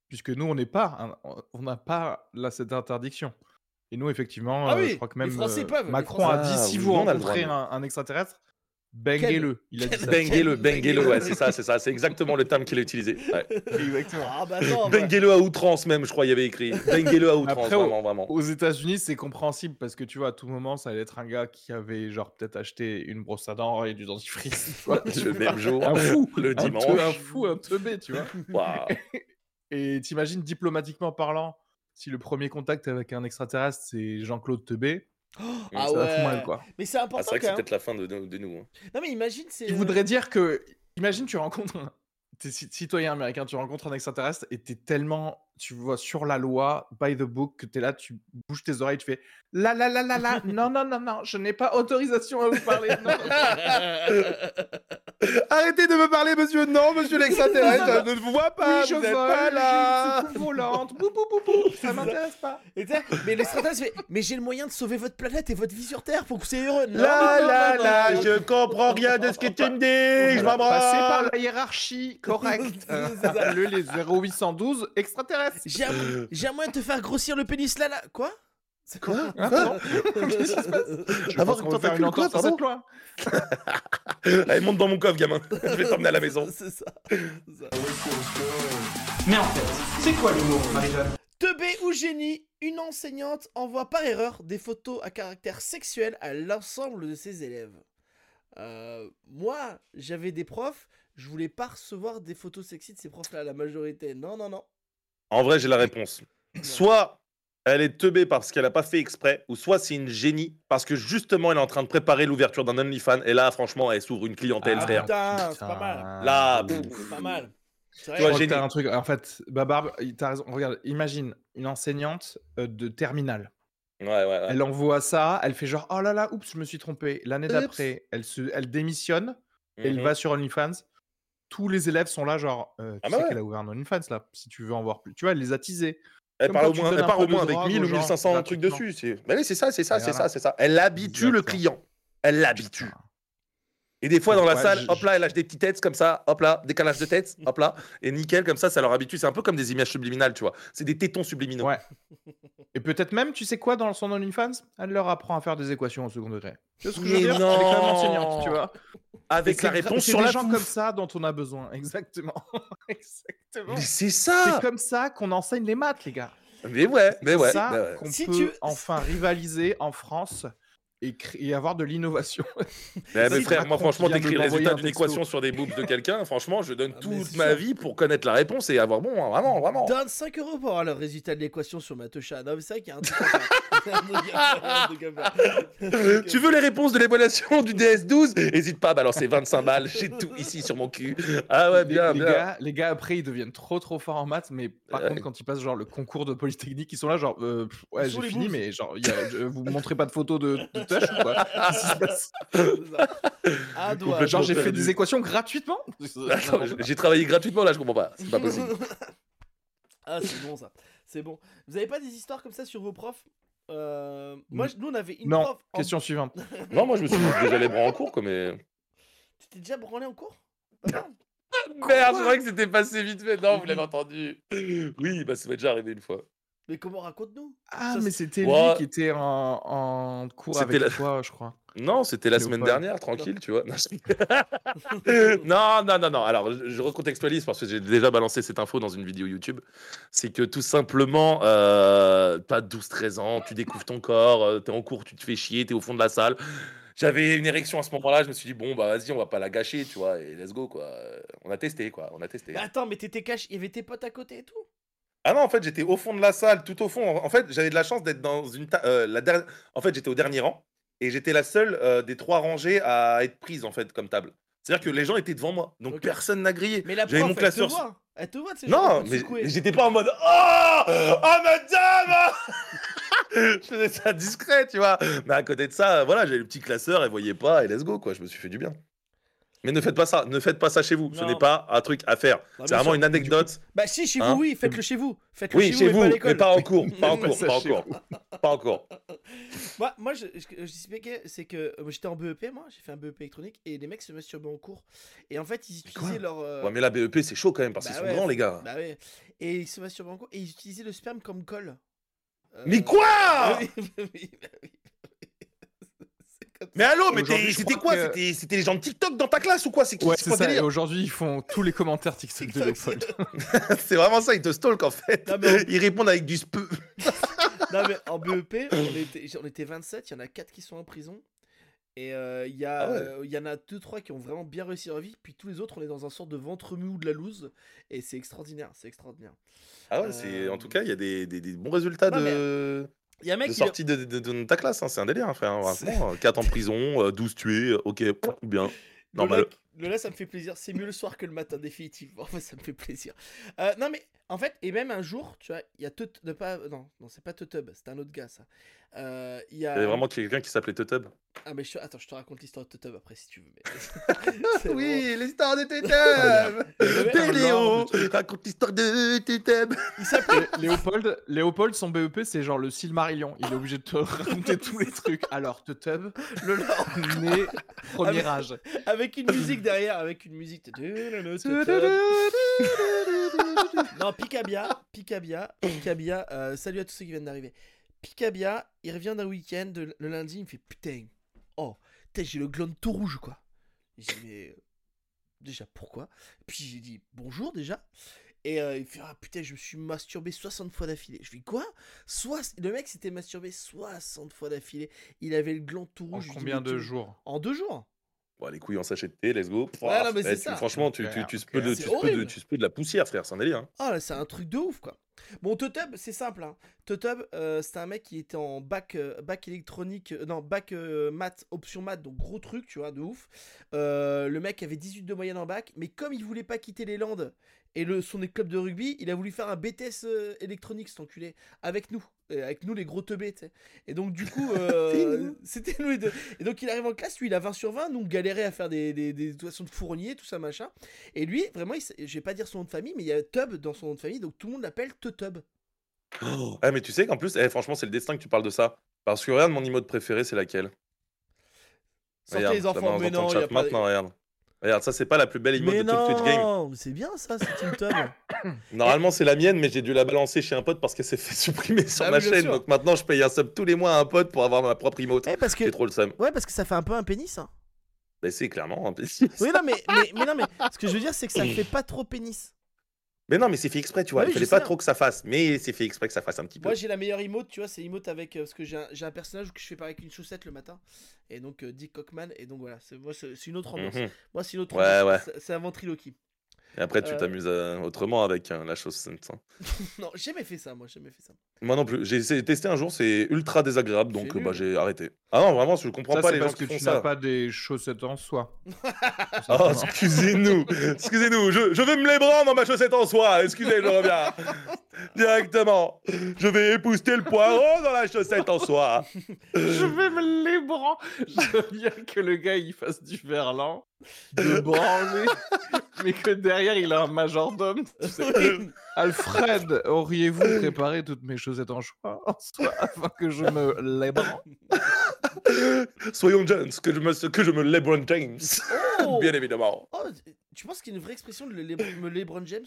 Puisque nous, on n'est pas, on n'a pas là cette interdiction. Et nous, effectivement, Ah euh, oui, je crois que les même Français euh, peuvent, les Macron a dit Ah, si vous rencontrez un, un extraterrestre, benguez-le. Il a dit ça. Benguez-le, benguez-le, ouais, c'est ça, c'est ça. C'est exactement le terme qu'il a utilisé. Ouais. Exactement. Ah bah bah- Benguez-le à outrance même, je crois, il y avait écrit. Benguez-le à outrance, Après, vraiment, vraiment. Aux États-Unis, c'est compréhensible parce que tu vois, à tout moment, ça allait être un gars qui avait, genre, peut-être acheté une brosse à dents et du dentifrice. tu vois, Le même jour, Un fou, le un dimanche. un fou, un teubé, tu vois. Et t'imagines, diplomatiquement parlant, si le premier contact avec un extraterrestre, c'est Jean-Claude Teubé, Ah ça va ouais. foutre mal, quoi. Mais c'est Ah, important c'est vrai que c'est peut-être la fin de, de- de nous. hein. Non mais imagine c'est. Qui voudrait dire que, imagine, tu rencontres un... T'es ci- citoyen américain, tu rencontres un extraterrestre et t'es tellement, tu vois, sur la loi, by the book, que t'es là, tu bouges tes oreilles, tu fais la la la la la, non non non non, je n'ai pas autorisation à vous parler. non, non, non. Arrêtez de me parler, monsieur. Non, monsieur l'extraterrestre, je ne vous vois pas. oui, je vous êtes vole, pas j'ai là. une soucoupe volante, bou bou bou bou, ça m'intéresse pas. Et tu mais l'extraterrestre fait Mais j'ai le moyen de sauver votre planète et votre vie sur Terre pour que vous soyez heureux. Non, Là, non, là, là, non. je comprends rien de ce que tu me dis. Je m'en Passer par la hiérarchie ça. Le les 0812 extraterrestres. J'ai un, j'ai un moyen de te faire grossir le pénis là là. Quoi? C'est quoi? Hein, Qu'est-ce qui se passe? Je Avoir une qu'on va faire tentacule, une quoi, pardon. Allez, monte dans mon coffre, gamin. Je vais t'emmener à la maison. C'est ça. c'est ça. Mais en fait, c'est quoi l'humour, Marie-Jeanne? Teubé ou génie, une enseignante envoie par erreur des photos à caractère sexuel à l'ensemble de ses élèves. Euh, moi, j'avais des profs, je voulais pas recevoir des photos sexy de ces profs-là, la majorité. Non, non, non. En vrai, j'ai la réponse. Soit elle est teubée parce qu'elle a pas fait exprès, ou soit c'est une génie parce que justement elle est en train de préparer l'ouverture d'un OnlyFans et là, franchement, elle s'ouvre une clientèle, Ah, frère. putain, c'est pas mal. Là, pff, C'est pas mal. C'est Tu vois, génie. t'as un truc. En fait, Babarbe, t'as raison. Regarde, imagine une enseignante euh, de terminale. Ouais, ouais, ouais. Elle envoie ça, elle fait genre oh là là, oups, je me suis trompée. L'année d'après, elle se, elle démissionne, elle Mhm. va sur OnlyFans. Tous les élèves sont là, genre, euh, tu Ah sais bah ouais. qu'elle a ouvert un OnlyFans là, si tu veux en voir plus. Tu vois, elle les a teasés. Elle part au moins, elle part au moins avec drogue 1000 aux ou gens 1500 trucs dessus. Bah oui, c'est ça, c'est ça, c'est ça, c'est ça. Elle habitue le client. Elle l'habitue. Et des fois, dans la Ouais, salle, je- hop là, elle lâche des petites têtes comme ça, hop là, décalage de tête, hop là, et nickel, comme ça, ça leur habitue. C'est un peu comme des images subliminales, tu vois. C'est des tétons subliminaux. Ouais. Et peut-être même, tu sais quoi, dans son OnlyFans, elle leur apprend à faire des équations au second degré. Tu vois ce que je veux Mais dire? Non. enseignante, tu vois. Avec la c'est réponse c'est sur des la gens comme ça dont on a besoin. Exactement. Exactement. Mais c'est C'est ça comme ça qu'on enseigne les maths, les gars. Mais ouais, mais C'est ouais. ça bah ouais. qu'on Si peut tu- enfin rivaliser en France et, avoir de l'innovation. Mais, mais Si frère, moi franchement, t'écris le résultat un d'une équation sur des boobs de quelqu'un, franchement, je donne Ah, mais toute c'est ma vie pour connaître la réponse et avoir bon, hein, vraiment, vraiment. Donne 5 euros pour avoir le résultat de l'équation sur Matocha. Non, mais c'est vrai qu'il y a un truc. Tu veux les réponses de l'évaluation du DS12 Hésite pas à balancer 25 balles, j'ai tout ici sur mon cul. Ah ouais, bien, les, bien. Gars, les gars, après, ils deviennent trop trop forts en maths, mais par Ouais. contre, quand ils passent genre le concours de Polytechnique, ils sont là, genre, euh, ouais, j'ai fini, boobs? mais genre, y a- je- vous me montrez pas de photos de, de tâches ou quoi Qu'est-ce qui se passe? C'est ça. Ah, doigt. Genre, j'ai fait des équations gratuitement? J'ai travaillé gratuitement là, je comprends pas. C'est pas possible. Ah, c'est bon ça. C'est bon. Vous avez pas des histoires comme ça sur vos profs? Euh, Moi, je- nous, on avait une Non, prof. en- question suivante. Non, moi je me suis déjà les bras en cours, quoi, mais. Tu t'es déjà branlé en cours? Merde, je croyais que c'était passé vite fait. Non, vous l'avez entendu. Oui, bah ça m'est déjà arrivé une fois. Mais comment raconte-nous Ah, Ça, mais c'était Ouais. lui qui était en, en cours C'était avec la- toi, je crois. Non, c'était la semaine dernière, tranquille, tu vois. Non, je- non, non, non, non. Alors, je, recontextualise parce que j'ai déjà balancé cette info dans une vidéo YouTube. C'est que tout simplement, euh, pas 12-13 ans, tu découvres ton corps, euh, t'es en cours, tu te fais chier, t'es au fond de la salle. J'avais une érection à ce moment-là, je me suis dit, bon, bah vas-y, on va pas la gâcher, tu vois, et let's go, quoi. On a testé, quoi, on a testé. Mais attends, mais t'étais caché, il y avait tes potes à côté et tout? Ah non, en fait, j'étais au fond de la salle, tout au fond. En fait, j'avais de la chance d'être dans une. ta- euh, la dernière... En fait, j'étais au dernier rang et j'étais la seule euh, des trois rangées à être prise, en fait, comme table. C'est-à-dire que les gens étaient devant moi, donc personne n'a grillé. Mais la J'avais prof, mon elle te voit. Elle te voit, Non, mais j'étais pas en mode Oh Oh madame Je faisais ça discret, tu vois. Mais à côté de ça, voilà, j'ai le petit classeur, elle voyait pas, et let's go, quoi. Je me suis fait du bien. Mais ne faites pas ça, ne faites pas ça chez vous. Ce n'est pas un truc à faire. Non, C'est vraiment sûr. une anecdote. Bah si, chez Hein vous, oui, faites-le chez vous. Faites-le Oui, chez vous, pas à mais pas en cours, pas en cours, pas en cours. Pas encore. Moi, moi je, je, je c'est que j'étais en BEP, moi, j'ai fait un BEP électronique, et les mecs se masturbaient en cours. Et en fait, ils utilisaient leur... euh, Ouais, mais la BEP, c'est chaud quand même, parce Bah qu'ils sont ouais. grands, les gars. Bah ouais. Et ils se masturbaient en cours, et ils utilisaient le sperme comme colle. Euh, Mais quoi oui, oui, oui, oui. C'est comme Mais allô, mais c'était quoi? que- C'était les gens de TikTok dans ta classe ou quoi? C'est Ouais, ça. Et aujourd'hui, ils font tous les commentaires TikTok de Léopold. C'est vraiment ça, ils te stalk en fait. Non, mais Ils répondent avec du speu. Non, mais en BEP, on était, on était 27, il y en a 4 qui sont en prison. Et euh, il y, a, Ah ouais. euh, il y en a 2-3 qui ont vraiment bien réussi leur vie. Puis tous les autres, on est dans un sorte de ventre mou de la loose. Et c'est extraordinaire, c'est extraordinaire. Ah ouais, c'est Euh, en tout cas, il y a des, des- des bons résultats Non, de, Il y a un mec qui. sortie de, de- de ta classe. hein, C'est un délire, hein, frère. hein, Vraiment, 4 en prison, euh, 12 tués, euh, ok, bien. Normal. Lola, ça me fait plaisir. C'est mieux le soir que le matin, définitivement. Enfin, ça me fait plaisir. Euh, non, mais en fait, et même un jour, tu vois, il y a pas, non, non, c'est pas Tutub, c'est un autre gars, ça. Euh, Il y a. Il y avait vraiment quelqu'un qui s'appelait Tutub. Ah, mais je... attends, je te raconte l'histoire de Tutub après si tu veux. mais- vraiment- l'histoire de Le mec- Léo raconte l'histoire de Tutub. Il s'appelait. Lé- Léopold, Léopold, son BEP, c'est genre le Silmarillion. Il est obligé de te raconter tous les trucs. Alors, Teutub, Le lore. né, premier Ah, âge. avec une musique derrière, avec une musique. Non, Picabia, Picabia, Picabia, euh, salut à tous ceux qui viennent d'arriver. Picabia, il revient d'un week-end le lundi, il me fait putain, oh, putain, j'ai le gland tout rouge quoi. J'ai dit, mais déjà pourquoi? Puis j'ai dit bonjour déjà. Et euh, il fait ah putain, je me suis masturbé 60 fois d'affilée. Je fais quoi? Soix- Le mec s'était masturbé 60 fois d'affilée. Il avait le gland tout En rouge. Dis, combien de tu- jours? En deux jours. Bon, les couilles en sachet de thé, let's go. Ouais, non, mais Eh, c'est tu- ça. Franchement, tu, tu, Clair, tu, se peux de, C'est tu, se peux de, horrible. tu se peux de la poussière, frère. C'est un délire. hein. Ah là, c'est un truc de ouf quoi. Bon, Totub, c'est simple. Hein. Totub, euh, c'était un mec qui était en bac, euh, bac électronique, euh, non, bac euh, maths, option maths, donc gros truc, tu vois, de ouf. Le mec avait 18 de moyenne en bac, mais comme il voulait pas quitter les Landes et le, son club de rugby, il a voulu faire un BTS euh, électronique, cet enculé, avec nous. euh, Avec nous, les gros teubés, tu sais. Et donc, du coup, euh, c'était nous les deux. Et donc, il arrive en classe, lui, il a 20 sur 20. Nous, on galérait à faire des, des, des situations de fournier, tout ça, machin. Et lui, vraiment, il je vais pas dire son nom de famille, mais il y a Tub dans son nom de famille, donc tout le monde l'appelle Tutub. Oh. Ah, mais tu sais qu'en plus, eh, franchement, c'est le destin que tu parles de ça. Parce que regarde, mon emote préféré, c'est laquelle? Sortez Regarde, les enfants, mais non, chat il y a pas. Maintenant, regarde. Regarde, ça, c'est pas la plus belle emote Mais de tout le Twitch game. non, c'est bien ça, c'est Team Tub. Normalement, c'est la mienne, mais j'ai dû la balancer chez un pote parce qu'elle s'est fait supprimer sur Ah ma chaîne. sûr. Donc maintenant, je paye un sub tous les mois à un pote pour avoir ma propre emote. Eh, parce que, J'ai trop le seum. ouais, parce que ça fait un peu un pénis. Hein. Mais c'est clairement un pénis. Oui, non, mais, mais, mais non, mais ce que je veux dire, c'est que ça fait pas trop pénis. Mais non, mais c'est fait exprès, tu vois. Ah oui, Il fallait pas trop que ça fasse, mais c'est fait exprès que ça fasse un petit peu. Moi, j'ai la meilleure emote, tu vois, c'est emote avec. euh, parce que j'ai un, personnage que je fais pas avec une chaussette le matin. Et donc, euh, Dick Cockman. Et donc, voilà, c'est, moi, c'est, une autre ambiance. Mhm. Moi, c'est une autre Ouais, ambiance. ouais. C'est, un ventriloquie. Et après, tu Euh. t'amuses autrement avec la chose. hein. non, j'ai jamais fait ça, moi, j'ai jamais fait ça. Moi non plus. J'ai essayé de tester un jour, c'est ultra désagréable, donc C'est bah, nul. j'ai arrêté. Ah non, vraiment, je comprends Ça, pas c'est les gens parce qui que font tu n'as ça. pas des chaussettes en soie. Oh, excusez-nous, excusez-nous, je, je vais me les prendre dans ma chaussette en soie, excusez, je reviens. Directement, je vais épouster le poireau dans la chaussette en soie. Je vais me lébran. Je veux bien que le gars il fasse du verlan, de branler, mais que derrière il a un majordome. tu sais. Alfred, auriez-vous préparé toutes mes chaussettes en soie, en soie afin que je me lébran Soyons jeunes, que je me, que je me LeBron James, Oh bien évidemment. Oh, tu penses qu'il y a une vraie expression de le, me LeBron James?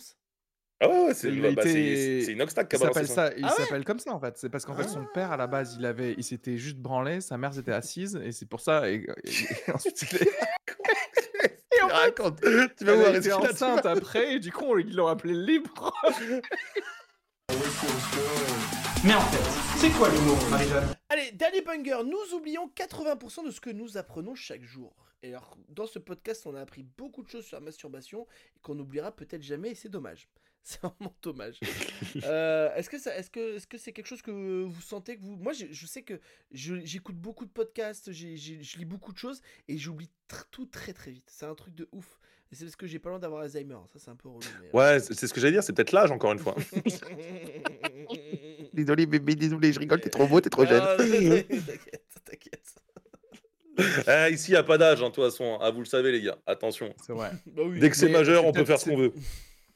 Ah ouais, c'est bah, été- Inoxtag qui Il s'appelle ça. il Ah ouais? s'appelle comme ça en fait. C'est parce qu'en fait son père à la base il avait, il s'était juste branlé, sa mère s'était assise et c'est pour ça. Et, et- et ensuite il est- Tu racontes, tu vas voir, a- enceinte après et du coup on- ils l'ont appelé libre. Mais en fait, c'est quoi l'humour, Marie-Jeanne? Allez, Allez, dernier banger. Nous oublions 80% de ce que nous apprenons chaque jour. Et alors, dans ce podcast, on a appris beaucoup de choses sur la masturbation et qu'on n'oubliera peut-être jamais et c'est dommage. C'est vraiment dommage. Euh, est-ce que ça, est-ce que, est-ce que c'est quelque chose que vous sentez que vous, moi, je, je sais que je- j'écoute beaucoup de podcasts, j'ai- j'ai- je lis beaucoup de choses et j'oublie tr- tout très très vite. C'est un truc de ouf. Et c'est parce que j'ai pas loin d'avoir Alzheimer. Ça, c'est un peu relou. mais, euh. Ouais, c'est c'est ce que j'allais dire, c'est peut-être l'âge encore une fois. désolé bébé, désolé, je rigole, t'es trop beau, t'es trop Ah, T'inquiète, t'inquiète. Eh, ici, il a pas d'âge, hein, de toute façon. Ah, vous le savez, les gars. Attention. C'est vrai. Bah oui. Dès que c'est Mais majeur, on peut faire ce qu'on veut.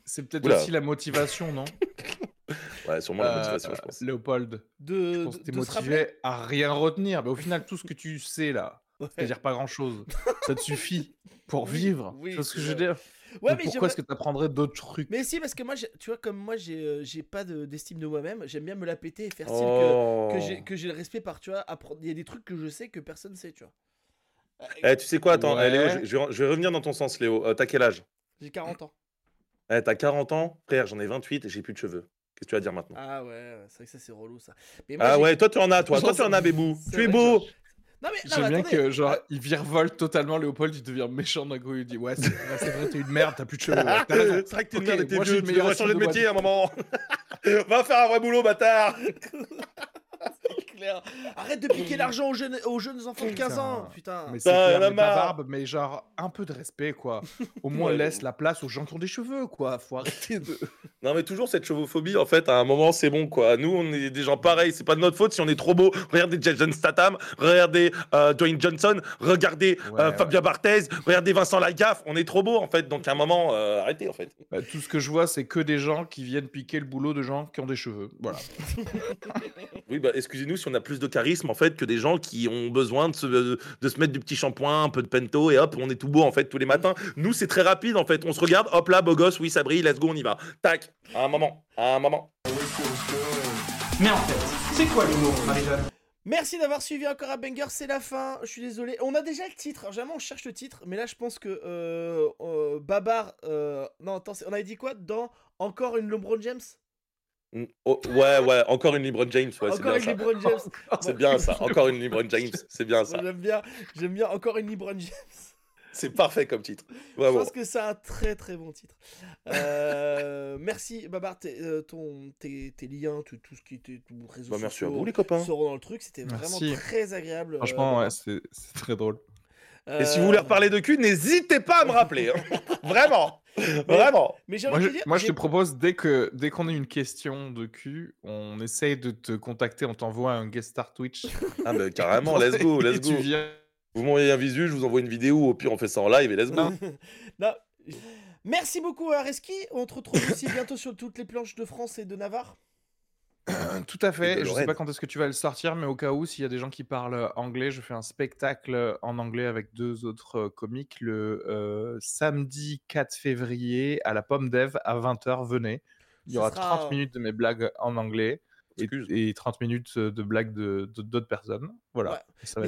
C'est peut-être Oula. aussi la motivation, non Ouais, sûrement la Euh, motivation, je pense. Léopold, je de, pense que de- t'es de se rappeler. motivé à rien retenir. Mais au final, tout ce que tu sais là, Ouais. c'est-à-dire pas grand-chose, ça te suffit pour vivre. oui, vois ce que c'est je veux dire Ouais, Donc mais Pourquoi est-ce que tu apprendrais d'autres trucs Mais si, parce que moi, j'ai- tu vois, comme moi, j'ai euh, j'ai pas de- d'estime de moi-même, j'aime bien me la péter et faire style que, Oh. que j'ai- que j'ai le respect par, tu vois, apprendre. Il y a des trucs que je sais que personne sait, tu vois. Euh, Eh, tu sais quoi, attends, eh, Léo, je, je vais, je vais revenir dans ton sens, Léo. Euh, T'as quel âge? J'ai 40 ans. Eh, T'as 40 ans Frère, j'en ai 28 et j'ai plus de cheveux. Qu'est-ce que tu vas dire maintenant? Ah ouais, c'est vrai que ça, c'est relou, ça. Mais moi, Ah ouais, toi tu en as, toi. Toi tu en as, Bébou. Tu es beau. Non, mais, J'aime bien que genre il virevolte totalement Léopold, il devient méchant d'un coup, il dit ouais c'est vrai t'es une merde, t'as plus de cheveux. ouais. C'est vrai que t'es une merde t'es moi, j'ai vieux. une Tu meilleure devrais changer de métier à un moment. Va faire un vrai boulot, bâtard. c'est clair. Arrête de piquer l'argent aux jeunes, aux jeunes enfants de 15 ans, putain. Mais c'est Putain, clair, la mais pas marre. barbe, mais genre un peu de respect quoi. Au moins Ouais, laisse la place aux gens qui ont des cheveux quoi. Faut arrêter de. Non mais toujours cette chauvophobie en fait à un moment c'est bon quoi. Nous on est des gens pareils, c'est pas de notre faute si on est trop beau. Regardez Jason Statham, regardez euh, Dwayne Johnson, regardez Ouais, euh, ouais. Fabien Barthez, regardez Vincent Lagaffe, on est trop beau en fait. Donc à un moment euh, arrêtez en fait. Bah, tout ce que je vois c'est que des gens qui viennent piquer le boulot de gens qui ont des cheveux. Voilà. Oui bah excusez-nous si on a plus de charisme en fait que des gens qui ont besoin de se, de se mettre du petit shampoing, un peu de pento et hop on est tout beau en fait tous les matins. Nous c'est très rapide en fait. On se regarde, hop là beau gosse, oui ça brille, let's go on y va. Tac, à un moment, à un moment. Mais en fait, c'est quoi l'humour, Marie-Jeanne? Merci d'avoir suivi encore à Banger, c'est la fin. Je suis désolé. On a déjà le titre. Alors, jamais on cherche le titre, mais là je pense que euh, euh, Babar. euh, non, attends, c'est- on avait dit quoi? Dans encore une LeBron James? Oh, ouais ouais, encore une LeBron James, ouais c'est Encore bien une ça. LeBron James. C'est bien ça, encore une LeBron James, c'est bien ça. J'aime bien, j'aime bien encore une LeBron James. C'est parfait comme titre. Je Vraiment. pense que c'est un très très bon titre. Euh, merci Babar, tes, euh, ton, tes, tes liens, tout, tout ce qui était tout réseau Bah, merci à sociaux vous les copains. seront dans le truc. C'était vraiment Merci. très agréable. euh, Franchement ouais c'est très drôle. Et si vous voulez Euh, reparler de cul, n'hésitez pas à me rappeler. hein. Vraiment. Vraiment. Mais Moi, je, de dire, moi, je j'ai- te propose, dès que dès qu'on a une question de cul, on essaye de te contacter, on t'envoie un guest star Twitch. Ah bah carrément, let's go, Et let's tu go. viens. Vous m'envoyez un visu, je vous envoie une vidéo, au pire on fait ça en live et let's go. Non. Merci beaucoup à Reski. On te retrouve aussi bientôt sur toutes les planches de France et de Navarre. Tout à fait. Je sais Lorraine. pas quand est-ce que tu vas le sortir, mais au cas où, s'il y a des gens qui parlent anglais, je fais un spectacle en anglais avec deux autres euh, comiques le euh, samedi 4 février à la Pomme d'Ève à 20h. Venez. Il y aura sera- 30 minutes de mes blagues en anglais et, Excuse. et 30 minutes de blagues de de- d'autres personnes. Voilà. Ouais. Ça va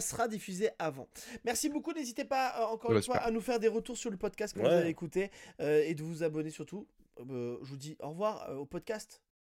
sera diffusé avant. Merci beaucoup. N'hésitez pas, euh, encore Ouais, une fois, super. à nous faire des retours sur le podcast que vous avez écouté euh, et de vous abonner surtout. Euh, je vous dis au revoir euh, au podcast.